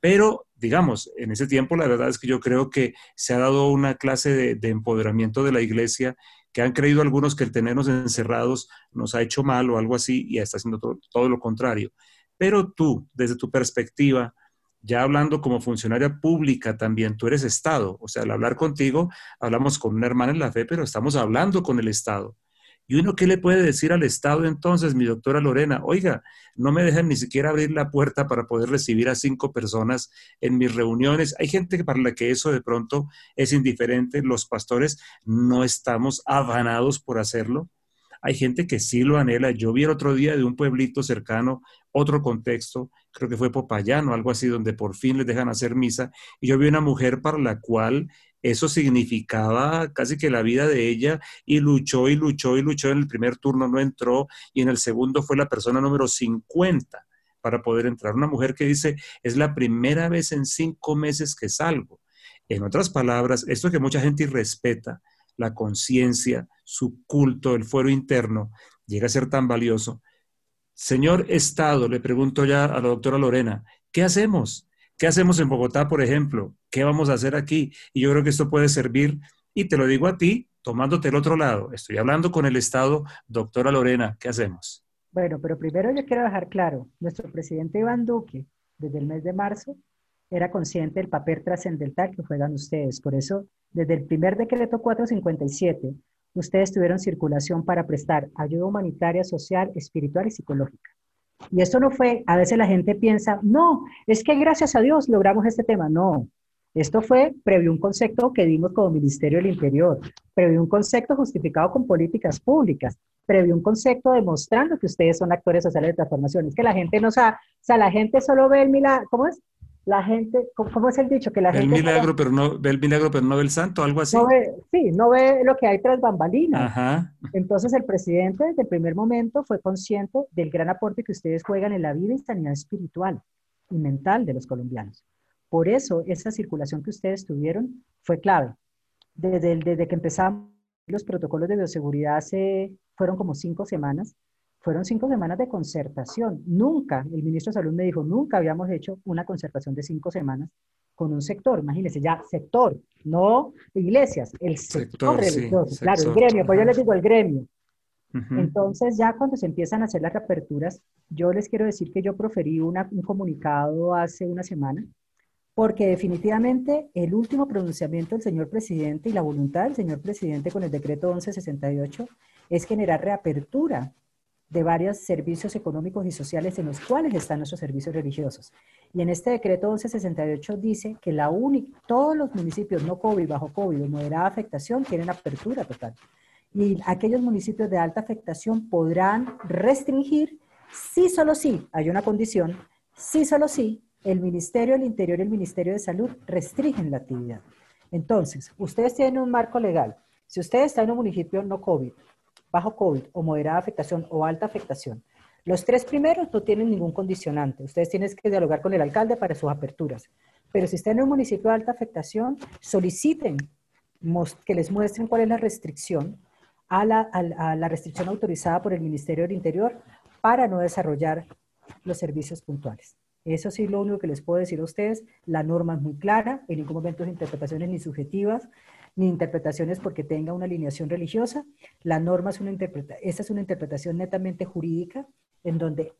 Pero, digamos, en ese tiempo la verdad es que yo creo que se ha dado una clase de, empoderamiento de la iglesia que han creído algunos que el tenernos encerrados nos ha hecho mal o algo así y está haciendo todo lo contrario. Pero tú, desde tu perspectiva, ya hablando como funcionaria pública también, tú eres Estado. O sea, al hablar contigo, hablamos con una hermana en la fe, pero estamos hablando con el Estado. ¿Y uno qué le puede decir al Estado entonces, mi doctora Lorena? Oiga, no me dejan ni siquiera abrir la puerta para poder recibir a cinco personas en mis reuniones. Hay gente para la que eso de pronto es indiferente. Los pastores no estamos afanados por hacerlo. Hay gente que sí lo anhela. Yo vi el otro día de un pueblito cercano, otro contexto, creo que fue Popayano, algo así, donde por fin les dejan hacer misa. Y yo vi una mujer para la cual eso significaba casi que la vida de ella y luchó y luchó y luchó. En el primer turno no entró y en el segundo fue la persona número 50 para poder entrar. Una mujer que dice, es la primera vez en cinco meses que salgo. En otras palabras, esto que mucha gente irrespeta, la conciencia, su culto, el fuero interno, llega a ser tan valioso. Señor Estado, le pregunto ya a la doctora Lorena, ¿qué hacemos? ¿Qué hacemos en Bogotá, por ejemplo? ¿Qué vamos a hacer aquí? Y yo creo que esto puede servir, y te lo digo a ti, tomándote el otro lado. Estoy hablando con el Estado, doctora Lorena, ¿qué hacemos? Bueno, pero primero yo quiero dejar claro, nuestro presidente Iván Duque, desde el mes de marzo, era consciente del papel trascendental que juegan ustedes. Por eso desde el primer decreto 457, ustedes tuvieron circulación para prestar ayuda humanitaria, social, espiritual y psicológica. Y esto no fue, a veces la gente piensa, no, es que gracias a Dios logramos este tema. No, esto fue previo un concepto que dimos como Ministerio del Interior, previo un concepto justificado con políticas públicas, previo un concepto demostrando que ustedes son actores sociales de transformación. Es que la gente no sabe, o sea, la gente solo ve el milagro, ¿cómo es? La gente, ¿cómo es el dicho? Que la el Milagro, pero no, ve el milagro, pero no ve el santo, algo así. No ve, sí, no ve lo que hay tras bambalinas. Entonces el presidente desde el primer momento fue consciente del gran aporte que ustedes juegan en la vida y sanidad espiritual y mental de los colombianos. Por eso esa circulación que ustedes tuvieron fue clave. Desde, desde que empezamos los protocolos de bioseguridad hace, fueron como cinco semanas, fueron cinco semanas de concertación. Nunca, el ministro de Salud me dijo, nunca habíamos hecho una concertación de cinco semanas con un sector. Imagínense, ya sector, no iglesias, el sector, religioso, claro, el gremio, pues yo les digo el gremio. Entonces, ya cuando se empiezan a hacer las reaperturas, yo les quiero decir que yo proferí un comunicado hace una semana, porque definitivamente el último pronunciamiento del señor presidente y la voluntad del señor presidente con el decreto 1168 es generar reapertura de varios servicios económicos y sociales en los cuales están nuestros servicios religiosos. Y en este decreto 1168 dice que la única, todos los municipios no COVID, bajo COVID o moderada afectación tienen apertura total. Y aquellos municipios de alta afectación podrán restringir, sí, solo sí, hay una condición, sí, solo sí, el Ministerio del Interior y el Ministerio de Salud restringen la actividad. Entonces, ustedes tienen un marco legal. Si usted está en un municipio no COVID, bajo COVID o moderada afectación o alta afectación. Los tres primeros no tienen ningún condicionante. Ustedes tienen que dialogar con el alcalde para sus aperturas. Pero si están en un municipio de alta afectación, soliciten que les muestren cuál es la restricción a la, a la restricción autorizada por el Ministerio del Interior para no desarrollar los servicios puntuales. Eso sí, lo único que les puedo decir a ustedes, la norma es muy clara, en ningún momento es interpretaciones ni subjetivas, ni interpretaciones porque tenga una alineación religiosa. La norma es una interpretación, esta es una interpretación netamente jurídica en donde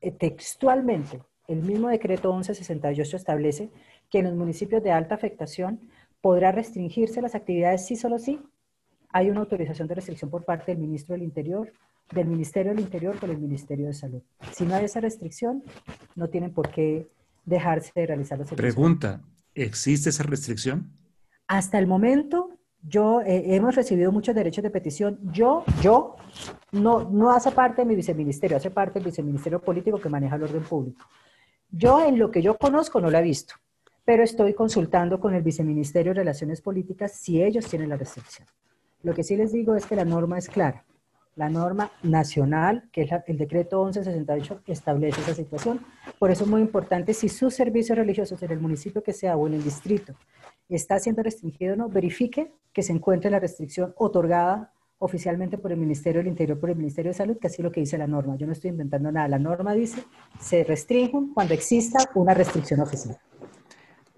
eh, textualmente el mismo decreto 1168 establece que en los municipios de alta afectación podrá restringirse las actividades sí solo sí hay una autorización de restricción por parte del ministro del Interior, del Ministerio del Interior con el Ministerio de Salud. Si no hay esa restricción, no tienen por qué dejarse de realizar los servicios. Pregunta, ¿existe esa restricción? Hasta el momento, yo eh, hemos recibido muchos derechos de petición. Yo, yo, no, no hace parte de mi viceministerio, hace parte del viceministerio político que maneja el orden público. Yo, en lo que yo conozco, no lo he visto, pero estoy consultando con el viceministerio de Relaciones Políticas si ellos tienen la restricción. Lo que sí les digo es que la norma es clara. La norma nacional, que es el decreto 1168, establece esa situación. Por eso es muy importante, si sus servicios religiosos en el municipio que sea o en el distrito está siendo restringido o no, verifique que se encuentre la restricción otorgada oficialmente por el Ministerio del Interior, por el Ministerio de Salud, que así es lo que dice la norma. Yo no estoy inventando nada. La norma dice, se restringen cuando exista una restricción oficial.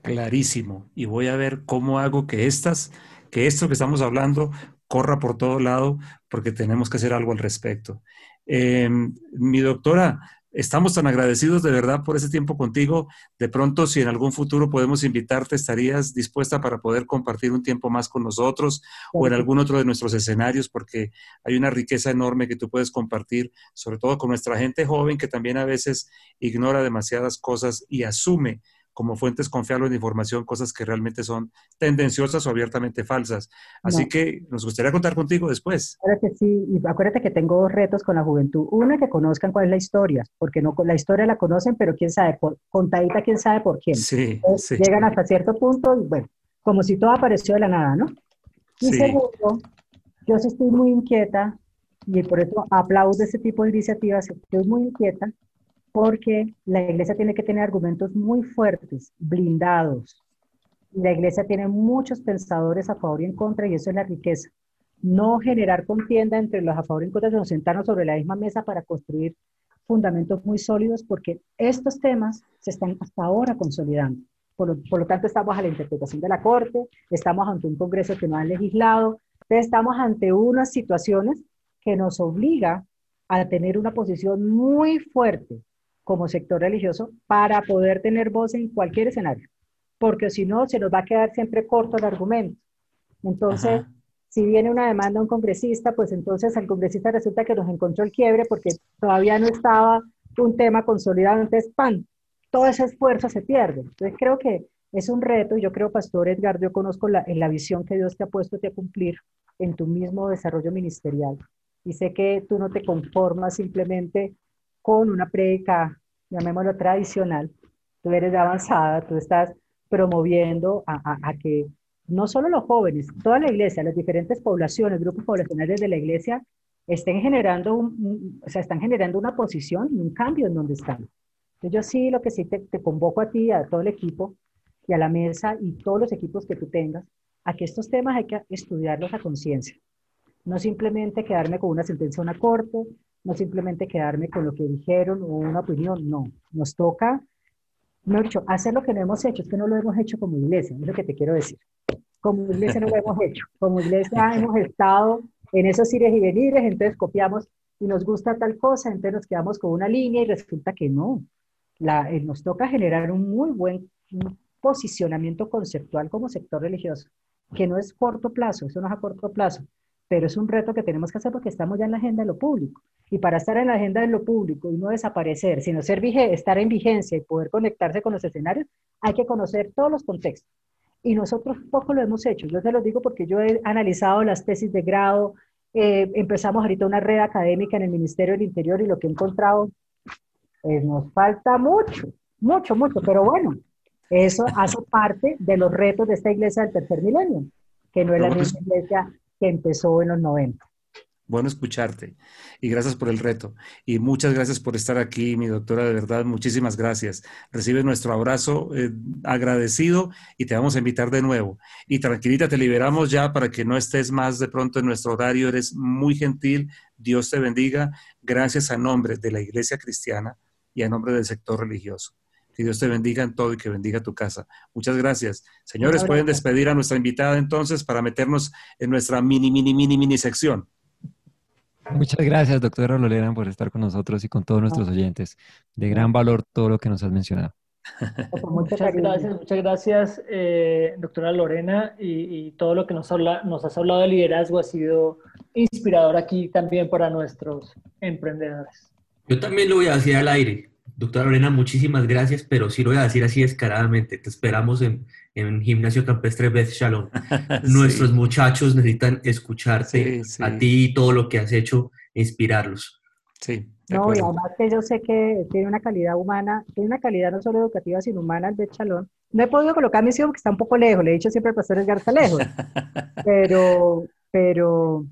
Clarísimo. Y voy a ver cómo hago que estas, que esto que estamos hablando corra por todo lado, porque tenemos que hacer algo al respecto. Em, mi doctora, estamos tan agradecidos de verdad por ese tiempo contigo. De pronto, si en algún futuro podemos invitarte, ¿estarías dispuesta para poder compartir un tiempo más con nosotros o en algún otro de nuestros escenarios? Porque hay una riqueza enorme que tú puedes compartir, sobre todo con nuestra gente joven que también a veces ignora demasiadas cosas y asume como fuentes confiables de información cosas que realmente son tendenciosas o abiertamente falsas. Así que nos gustaría contar contigo después. Acuérdate, sí, y acuérdate que tengo dos retos con la juventud. Uno, que conozcan cuál es la historia, porque no la historia la conocen, pero quién sabe, por, contadita quién sabe por quién. Sí, sí. Llegan hasta cierto punto y bueno, como si todo apareció de la nada, ¿no? Y Sí. segundo, yo sí estoy muy inquieta y por eso aplaudo este tipo de iniciativas, estoy muy inquieta porque la iglesia tiene que tener argumentos muy fuertes, blindados. La iglesia tiene muchos pensadores a favor y en contra y eso es la riqueza. No generar contienda entre los a favor y en contra, sino sentarnos sobre la misma mesa para construir fundamentos muy sólidos porque estos temas se están hasta ahora consolidando. Por lo, por lo tanto, estamos a la interpretación de la Corte, estamos ante un Congreso que no ha legislado, estamos ante unas situaciones que nos obliga a tener una posición muy fuerte como sector religioso para poder tener voz en cualquier escenario, porque si no, se nos va a quedar siempre corto el argumento. Entonces, Ajá. si viene una demanda a un congresista, pues entonces al congresista resulta que nos encontró el quiebre porque todavía no estaba un tema consolidado, entonces, ¡pam! Todo ese esfuerzo se pierde. Entonces, creo que es un reto, y yo creo, Pastor Edgar, yo conozco la, en la visión que Dios te ha puesto a cumplir en tu mismo desarrollo ministerial. Y sé que tú no te conformas simplemente con una prédica, llamémoslo tradicional, tú eres de avanzada, tú estás promoviendo a, a- a que no solo los jóvenes, toda la iglesia, las diferentes poblaciones, grupos poblacionales de la iglesia, estén generando, un, o sea, están generando una posición y un cambio en donde están. Entonces, yo sí, lo que sí te, te convoco a ti, a todo el equipo y a la mesa y todos los equipos que tú tengas, a que estos temas hay que estudiarlos a conciencia. No simplemente quedarme con una sentencia una corte, no simplemente quedarme con lo que dijeron o una opinión, no. Nos toca, no dicho, hacer lo que no hemos hecho, es que no lo hemos hecho como iglesia, es lo que te quiero decir. Como iglesia no lo hemos hecho, como iglesia hemos estado en esos ires y venires, entonces copiamos y nos gusta tal cosa, entonces nos quedamos con una línea y resulta que no. La, eh, nos toca generar un muy buen un posicionamiento conceptual como sector religioso, que no es corto plazo, eso no es a corto plazo, pero es un reto que tenemos que hacer porque estamos ya en la agenda de lo público. Y para estar en la agenda de lo público y no desaparecer, sino ser estar en vigencia y poder conectarse con los escenarios, hay que conocer todos los contextos. Y nosotros poco lo hemos hecho. Yo te lo digo porque yo he analizado las tesis de grado, eh, empezamos ahorita una red académica en el Ministerio del Interior y lo que he encontrado, pues nos falta mucho, mucho, mucho, pero bueno, eso hace parte de los retos de esta iglesia del tercer milenio, que no es la misma iglesia que empezó en los 90. Bueno escucharte y gracias por el reto. Y muchas gracias por estar aquí, mi doctora, de verdad, muchísimas gracias. Recibe nuestro abrazo eh, agradecido y te vamos a invitar de nuevo. Y tranquilita, te liberamos ya para que no estés más de pronto en nuestro horario. Eres muy gentil. Dios te bendiga. Gracias a nombre de la Iglesia Cristiana y a nombre del sector religioso. Que Dios te bendiga en todo y que bendiga tu casa. Muchas gracias. Señores, pueden despedir a nuestra invitada entonces para meternos en nuestra mini, mini, mini, mini sección. Muchas gracias, doctora Lorena, por estar con nosotros y con todos nuestros oyentes. De gran valor todo lo que nos has mencionado. Muchas gracias, muchas gracias, eh, doctora Lorena, y, y todo lo que nos, habla, nos has hablado de liderazgo ha sido inspirador aquí también para nuestros emprendedores. Yo también lo voy a decir al aire. Doctora Lorena, muchísimas gracias, pero sí lo voy a decir así descaradamente. Te esperamos en, en Gimnasio Campestre Beth Shalom. Nuestros muchachos necesitan escucharte Sí, sí. a ti y todo lo que has hecho, inspirarlos. Sí, No, y además que yo sé que tiene una calidad humana, tiene una calidad no solo educativa, sino humana el de Chalón. No he podido colocar a mi hijo porque está un poco lejos, le he dicho siempre al pastor Edgar está lejos, pero, pero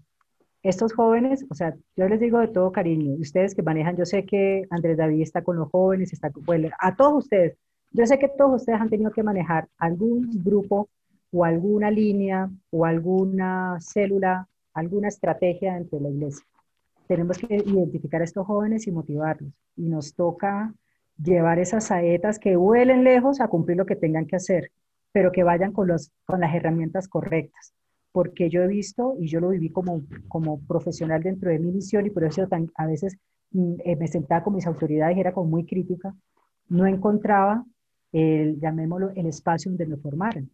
estos jóvenes, o sea, yo les digo de todo cariño, ustedes que manejan, yo sé que Andrés David está con los jóvenes, está con, bueno, a todos ustedes, yo sé que todos ustedes han tenido que manejar algún grupo o alguna línea o alguna célula, alguna estrategia dentro de la iglesia. Tenemos que identificar a estos jóvenes y motivarlos. Y nos toca llevar esas saetas que vuelen lejos a cumplir lo que tengan que hacer, pero que vayan con, los, con las herramientas correctas. Porque yo he visto, y yo lo viví como, como profesional dentro de mi misión, y por eso a veces mm, eh, me sentaba con mis autoridades y era como muy crítica, no encontraba el, llamémoslo, el espacio donde me formaran.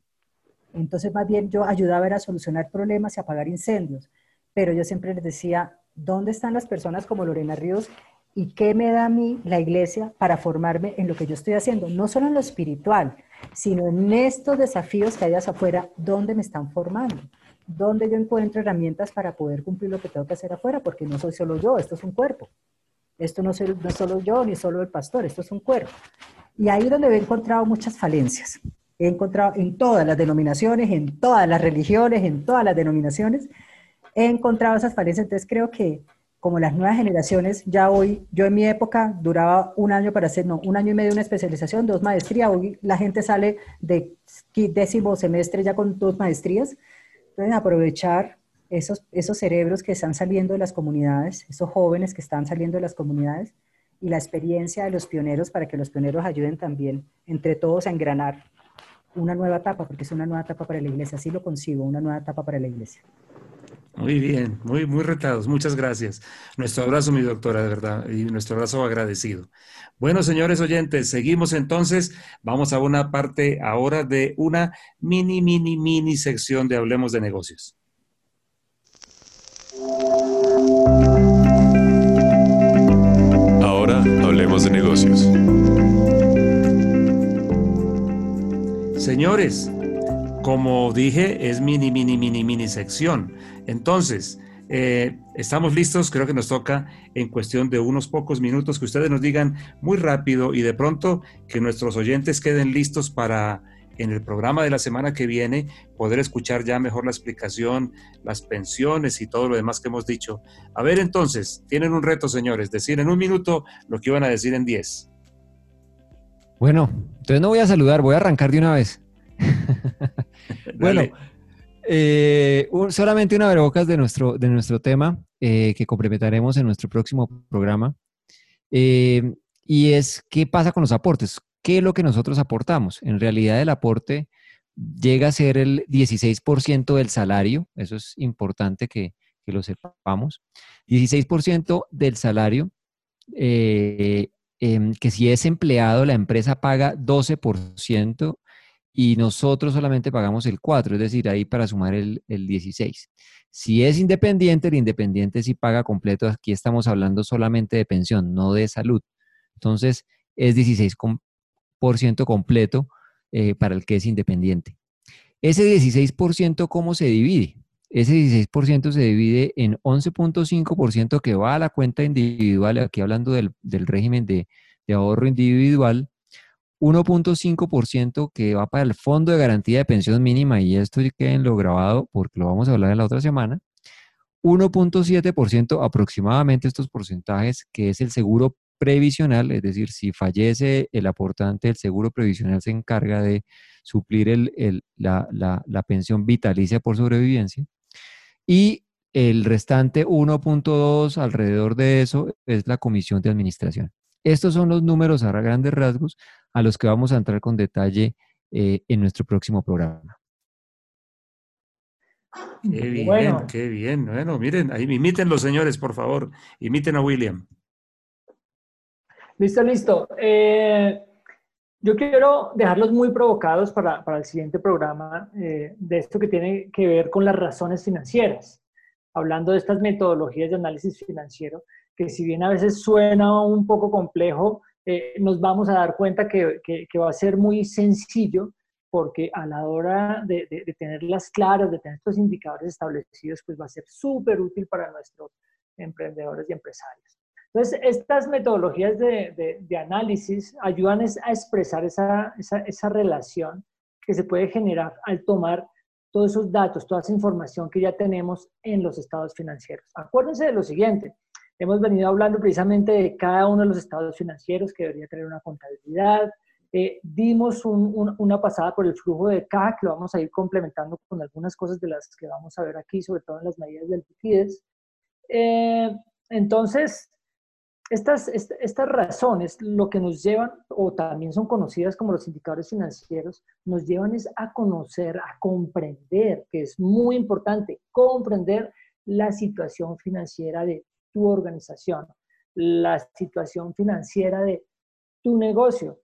Entonces, más bien yo ayudaba a solucionar problemas y apagar incendios, pero yo siempre les decía, ¿dónde están las personas como Lorena Ríos y qué me da a mí la iglesia para formarme en lo que yo estoy haciendo? No solo en lo espiritual, sino en estos desafíos que hay afuera, ¿dónde me están formando? ¿Dónde yo encuentro herramientas para poder cumplir lo que tengo que hacer afuera? Porque no soy solo yo, esto es un cuerpo. Esto no, no es solo yo ni solo el pastor, esto es un cuerpo. Y ahí es donde he encontrado muchas falencias. He encontrado en todas las denominaciones, en todas las religiones, en todas las denominaciones, he encontrado esas falencias. Entonces creo que como las nuevas generaciones, ya hoy, yo en mi época duraba un año para hacer, no, un año y medio una especialización, dos maestrías. Hoy la gente sale de décimo semestre ya con dos maestrías. Entonces aprovechar esos, esos cerebros que están saliendo de las comunidades, esos jóvenes que están saliendo de las comunidades y la experiencia de los pioneros para que los pioneros ayuden también entre todos a engranar una nueva etapa, porque es una nueva etapa para la iglesia, así lo consigo, una nueva etapa para la iglesia. Muy bien, muy, muy retados, muchas gracias. Nuestro abrazo, mi doctora, de verdad, y nuestro abrazo agradecido. Bueno, señores oyentes, seguimos entonces. Vamos a una parte ahora de una mini, mini, mini sección de Hablemos de Negocios. Ahora hablemos de negocios. Señores, como dije, es mini, mini, mini, mini sección. Entonces, eh, estamos listos, creo que nos toca en cuestión de unos pocos minutos que ustedes nos digan muy rápido y de pronto que nuestros oyentes queden listos para en el programa de la semana que viene poder escuchar ya mejor la explicación, las pensiones y todo lo demás que hemos dicho. A ver entonces, tienen un reto, señores, decir en un minuto lo que iban a decir en diez. Bueno, entonces no voy a saludar, voy a arrancar de una vez. bueno, eh, solamente una verbocas de nuestro, de nuestro tema eh, que complementaremos en nuestro próximo programa. Eh, y es qué pasa con los aportes. ¿Qué es lo que nosotros aportamos? En realidad el aporte llega a ser el 16% del salario, eso es importante que, que lo sepamos. 16% del salario, em, que si es empleado, la empresa paga 12% y nosotros solamente pagamos el 4, es decir, ahí para sumar el, el 16. Si es independiente, el independiente sí paga completo. Aquí estamos hablando solamente de pensión, no de salud. Entonces, es 16 completo eh, para el que es independiente. Ese 16%, ¿cómo se divide? Ese 16% se divide en 11.5% que va a la cuenta individual, aquí hablando del, régimen de, de, ahorro individual, 1.5% que va para el Fondo de Garantía de Pensión Mínima, y esto queden lo grabado porque lo vamos a hablar en la otra semana, 1.7% aproximadamente estos porcentajes, que es el seguro previsional, es decir, si fallece el aportante, el seguro previsional se encarga de suplir el, la, la, pensión vitalicia por sobrevivencia. Y el restante 1.2 alrededor de eso es la comisión de administración. Estos son los números a grandes rasgos a los que vamos a entrar con detalle eh, en nuestro próximo programa. Qué bien, qué bien. Bueno, miren, ahí imiten los señores, por favor. Imiten a William. Listo, listo. Eh, yo quiero dejarlos muy provocados para, para el siguiente programa eh, de esto que tiene que ver con las razones financieras, hablando de estas metodologías de análisis financiero, que si bien a veces suena un poco complejo, eh, nos vamos a dar cuenta que, que, va a ser muy sencillo porque a la hora de, de, de, tenerlas claras, de tener estos indicadores establecidos, pues va a ser súper útil para nuestros emprendedores y empresarios. Entonces, estas metodologías de, de, análisis ayudan a expresar esa, esa, esa, relación que se puede generar al tomar todos esos datos, toda esa información que ya tenemos en los estados financieros. Acuérdense de lo siguiente, hemos venido hablando precisamente de cada uno de los estados financieros que debería tener una contabilidad, eh, dimos una pasada por el flujo de caja que lo vamos a ir complementando con algunas cosas de las que vamos a ver aquí, sobre todo en las medidas de liquidez. Eh, entonces, estas, estas razones, lo que nos llevan, o también son conocidas como los indicadores financieros, nos llevan es a conocer, a comprender, que es muy importante, comprender la situación financiera de tu organización, la situación financiera de tu negocio,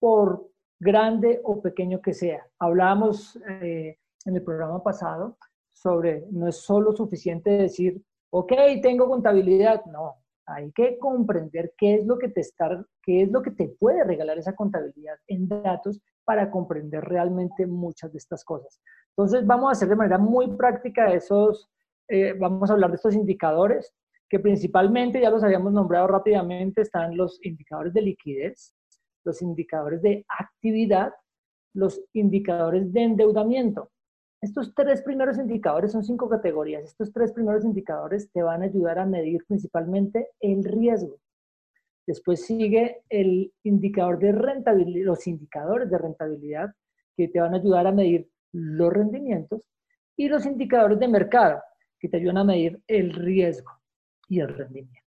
por grande o pequeño que sea. Hablábamos eh, en el programa pasado sobre, no es solo suficiente decir, ok, tengo contabilidad, no, hay que comprender qué es lo que te está, qué es lo que te puede regalar esa contabilidad en datos para comprender realmente muchas de estas cosas. Entonces vamos a hacer de manera muy práctica esos, eh, vamos a hablar de estos indicadores que principalmente, ya los habíamos nombrado rápidamente, están los indicadores de liquidez, los indicadores de actividad, los indicadores de endeudamiento. Estos tres primeros indicadores son cinco categorías. Estos tres primeros indicadores te van a ayudar a medir principalmente el riesgo. Después sigue el indicador de rentabilidad, los indicadores de rentabilidad que te van a ayudar a medir los rendimientos y los indicadores de mercado que te ayudan a medir el riesgo y el rendimiento.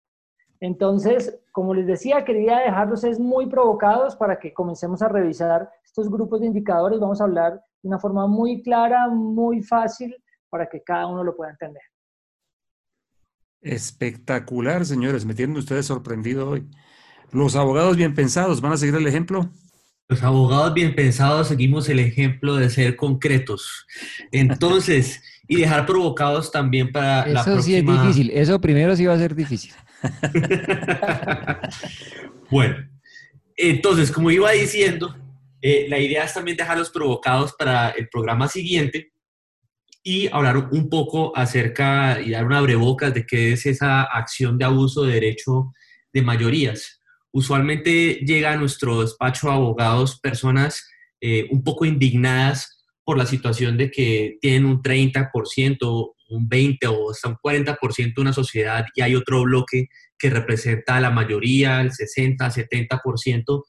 Entonces, como les decía, quería dejarlos es muy provocados para que comencemos a revisar estos grupos de indicadores. Vamos a hablar de una forma muy clara, muy fácil, para que cada uno lo pueda entender. Espectacular, señores. Me tienen ustedes sorprendido hoy. Los abogados bien pensados, ¿van a seguir el ejemplo? Los abogados bien pensados seguimos el ejemplo de ser concretos. Entonces, y dejar provocados también para la próxima... Eso sí es difícil. Eso primero sí va a ser difícil. bueno, entonces, como iba diciendo, eh, la idea es también dejarlos provocados para el programa siguiente y hablar un poco acerca y dar una breboca de qué es esa acción de abuso de derecho de mayorías. Usualmente llega a nuestro despacho de abogados personas eh, un poco indignadas por la situación de que tienen un 30%, un 20 o hasta un 40% de una sociedad y hay otro bloque que representa a la mayoría, el 60, 70%,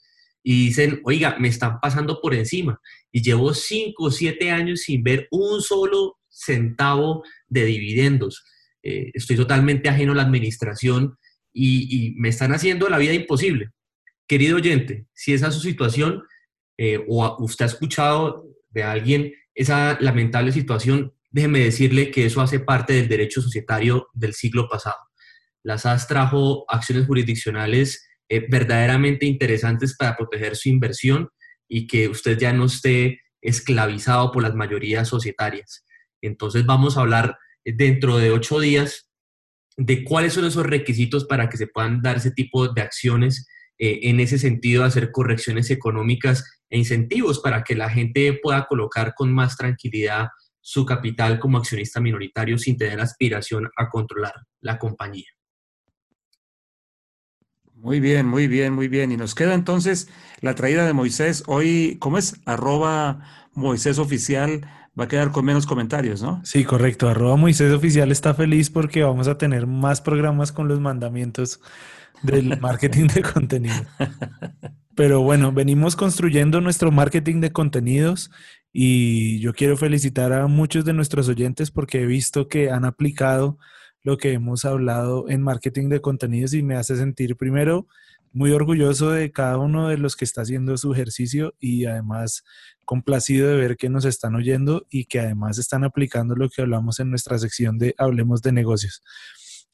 y dicen, oiga, me están pasando por encima y llevo 5 o 7 años sin ver un solo centavo de dividendos. Eh, estoy totalmente ajeno a la administración y, me están haciendo la vida imposible. Querido oyente, si esa es su situación eh, o usted ha escuchado de alguien esa lamentable situación, déjeme decirle que eso hace parte del derecho societario del siglo pasado. La SAS trajo acciones jurisdiccionales eh, verdaderamente interesantes para proteger su inversión y que usted ya no esté esclavizado por las mayorías societarias. Entonces vamos a hablar dentro de ocho días de cuáles son esos requisitos para que se puedan dar ese tipo de acciones eh, en ese sentido, hacer correcciones económicas e incentivos para que la gente pueda colocar con más tranquilidad su capital como accionista minoritario sin tener aspiración a controlar la compañía. Muy bien, muy bien, muy bien. Y nos queda entonces la traída de Moisés. Hoy, ¿cómo es? Arroba Moisés Oficial. Va a quedar con menos comentarios, ¿no? Sí, correcto. Arroba Moisés Oficial está feliz porque vamos a tener más programas con los mandamientos del marketing de contenido. Pero bueno, venimos construyendo nuestro marketing de contenidos y yo quiero felicitar a muchos de nuestros oyentes porque he visto que han aplicado lo que hemos hablado en marketing de contenidos y me hace sentir primero muy orgulloso de cada uno de los que está haciendo su ejercicio y además complacido de ver que nos están oyendo y que además están aplicando lo que hablamos en nuestra sección de Hablemos de negocios.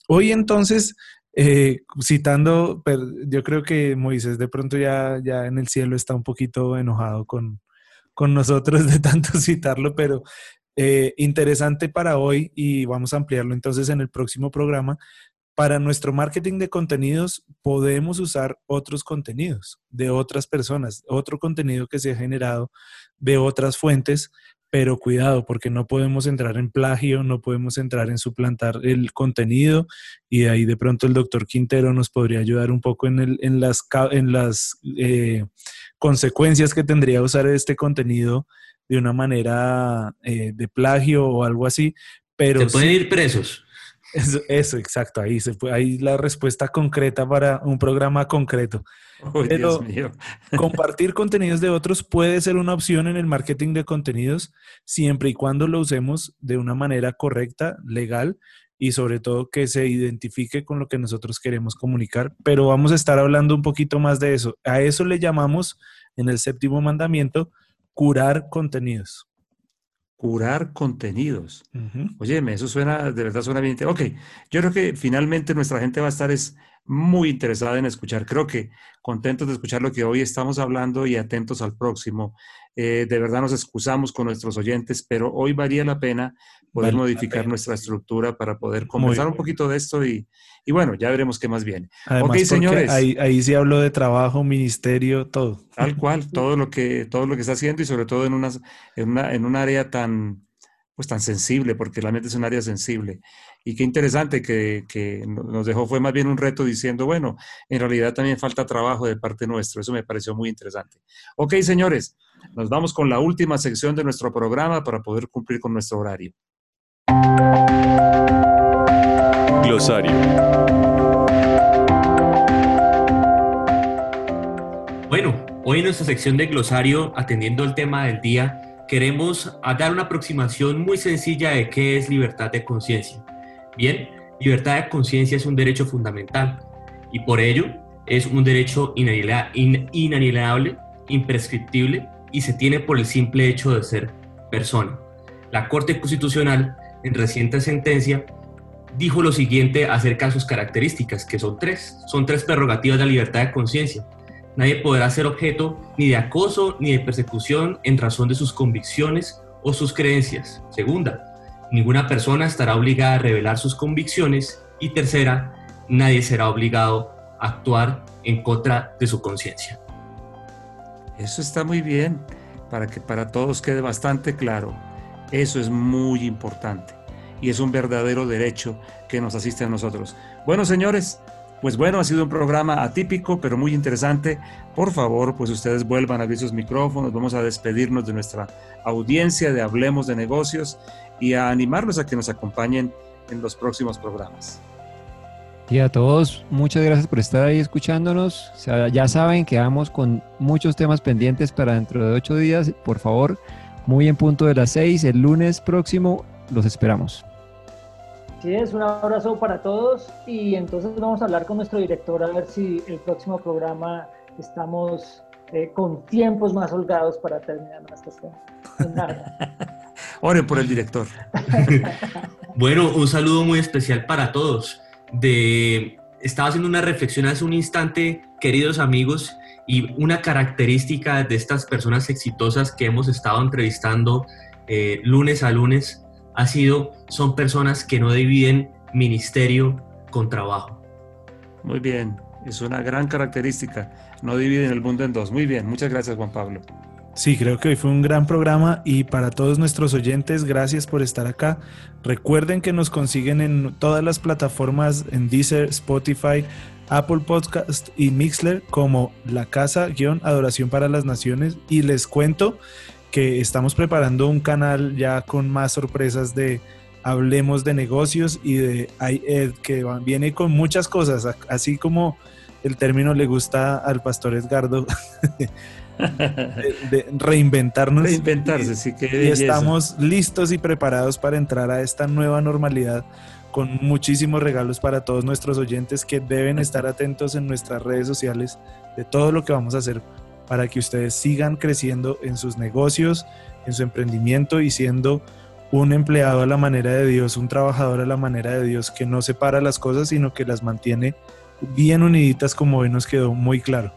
Hoy entonces, eh, citando, yo creo que Moisés de pronto ya, ya en el cielo está un poquito enojado con, con nosotros de tanto citarlo, pero eh, interesante para hoy y vamos a ampliarlo entonces en el próximo programa. Para nuestro marketing de contenidos podemos usar otros contenidos de otras personas, otro contenido que se ha generado de otras fuentes pero cuidado porque no podemos entrar en plagio, no podemos entrar en suplantar el contenido y ahí de pronto el doctor Quintero nos podría ayudar un poco en, el, en las, en las eh, consecuencias que tendría usar este contenido de una manera eh, de plagio o algo así. Pero Se pueden ir presos. Eso, exacto, ahí, se puede, ahí la respuesta concreta para un programa concreto. Pero compartir contenidos de otros puede ser una opción en el marketing de contenidos siempre y cuando lo usemos de una manera correcta, legal y sobre todo que se identifique con lo que nosotros queremos comunicar. Pero vamos a estar hablando un poquito más de eso. A eso le llamamos en el séptimo mandamiento curar contenidos curar contenidos. Oye, eso suena, de verdad suena bien. Ok, yo creo que finalmente nuestra gente va a estar es muy interesada en escuchar. Creo que contentos de escuchar lo que hoy estamos hablando y atentos al próximo. Eh, de verdad nos excusamos con nuestros oyentes, pero hoy valía la pena poder modificar nuestra estructura para poder conversar un poquito de esto y, y, bueno, ya veremos qué más viene. ok, señores. Ahí, ahí sí hablo de trabajo, ministerio, todo. Tal cual, todo lo que, todo lo que está haciendo y sobre todo en, unas, en, una, en un área tan, pues tan sensible, porque la mente es un área sensible. Y qué interesante que, que, nos dejó fue más bien un reto diciendo, bueno, en realidad también falta trabajo de parte nuestra. Eso me pareció muy interesante. Ok, señores, nos vamos con la última sección de nuestro programa para poder cumplir con nuestro horario. Glosario. Bueno, hoy en nuestra sección de glosario, atendiendo el tema del día, queremos dar una aproximación muy sencilla de qué es libertad de conciencia. Bien, libertad de conciencia es un derecho fundamental y por ello es un derecho inalienable, imprescriptible y se tiene por el simple hecho de ser persona. La Corte Constitucional, en reciente sentencia, dijo lo siguiente acerca de sus características, que son tres. Son tres prerrogativas de la libertad de conciencia. Nadie podrá ser objeto ni de acoso ni de persecución en razón de sus convicciones o sus creencias. Segunda, ninguna persona estará obligada a revelar sus convicciones. Y tercera, nadie será obligado a actuar en contra de su conciencia. Eso está muy bien, para que para todos quede bastante claro. Eso es muy importante y es un verdadero derecho que nos asiste a nosotros. Bueno, señores, pues bueno, ha sido un programa atípico, pero muy interesante. Por favor, pues ustedes vuelvan a abrir sus micrófonos. Vamos a despedirnos de nuestra audiencia de Hablemos de Negocios y a animarlos a que nos acompañen en los próximos programas. Y a todos, muchas gracias por estar ahí escuchándonos. ya saben que vamos con muchos temas pendientes para dentro de ocho días. Por favor, muy en punto de las seis, el lunes próximo, los esperamos. Sí, es un abrazo para todos y entonces vamos a hablar con nuestro director a ver si el próximo programa estamos eh, con tiempos más holgados para terminar nuestras. Oren por el director. bueno, un saludo muy especial para todos de, estaba haciendo una reflexión hace un instante, queridos amigos, y una característica de estas personas exitosas que hemos estado entrevistando eh, lunes a lunes ha sido, son personas que no dividen ministerio con trabajo. Muy bien, es una gran característica, no dividen el mundo en dos. Muy bien, muchas gracias Juan Pablo. Sí, creo que hoy fue un gran programa y para todos nuestros oyentes, gracias por estar acá. Recuerden que nos consiguen en todas las plataformas, en Deezer, Spotify, Apple Podcast y Mixler como La Casa-Adoración para las Naciones. Y les cuento que estamos preparando un canal ya con más sorpresas de Hablemos de negocios y de IED, que viene con muchas cosas, así como el término le gusta al pastor Edgardo. de, reinventarnos. Reinventarse, sí que. Y estamos listos y preparados para entrar a esta nueva normalidad con muchísimos regalos para todos nuestros oyentes que deben estar atentos en nuestras redes sociales de todo lo que vamos a hacer para que ustedes sigan creciendo en sus negocios, en su emprendimiento y siendo un empleado a la manera de Dios, un trabajador a la manera de Dios que no separa las cosas, sino que las mantiene bien uniditas como hoy nos quedó muy claro.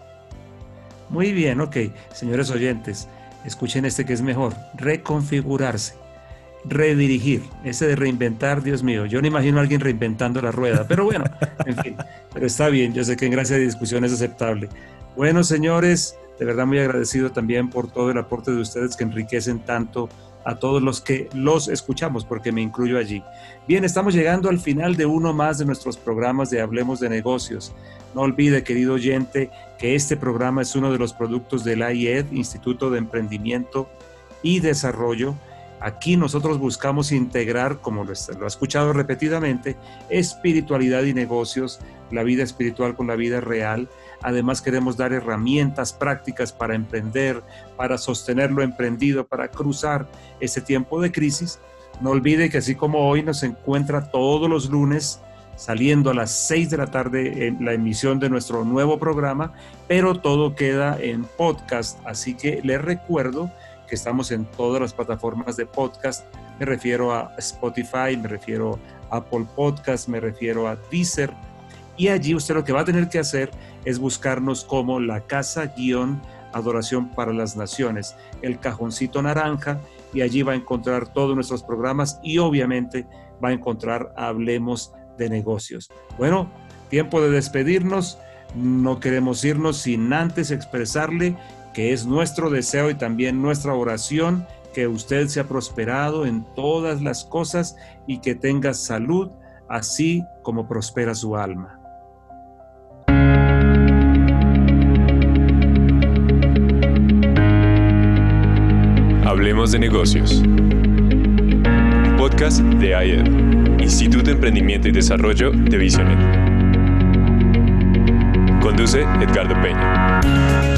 Muy bien, ok. Señores oyentes, escuchen este que es mejor. Reconfigurarse, redirigir. Ese de reinventar, Dios mío, yo no imagino a alguien reinventando la rueda, pero bueno, en fin, pero está bien, yo sé que en gracia de discusión es aceptable. Bueno, señores, de verdad muy agradecido también por todo el aporte de ustedes que enriquecen tanto a todos los que los escuchamos, porque me incluyo allí. Bien, estamos llegando al final de uno más de nuestros programas de Hablemos de Negocios. No olvide, querido oyente, que este programa es uno de los productos del IED, Instituto de Emprendimiento y Desarrollo. Aquí nosotros buscamos integrar, como lo ha escuchado repetidamente, espiritualidad y negocios, la vida espiritual con la vida real, Además queremos dar herramientas prácticas para emprender, para sostener lo emprendido, para cruzar ese tiempo de crisis. No olvide que así como hoy nos encuentra todos los lunes saliendo a las 6 de la tarde en la emisión de nuestro nuevo programa, pero todo queda en podcast. Así que les recuerdo que estamos en todas las plataformas de podcast. Me refiero a Spotify, me refiero a Apple Podcast, me refiero a Deezer. Y allí usted lo que va a tener que hacer es buscarnos como la casa guion Adoración para las Naciones, el cajoncito naranja, y allí va a encontrar todos nuestros programas y obviamente va a encontrar Hablemos de Negocios. Bueno, tiempo de despedirnos. No queremos irnos sin antes expresarle que es nuestro deseo y también nuestra oración que usted sea prosperado en todas las cosas y que tenga salud, así como prospera su alma. Hablemos de negocios. Podcast de AED, Instituto de Emprendimiento y Desarrollo de Visionet. Conduce Edgardo Peña.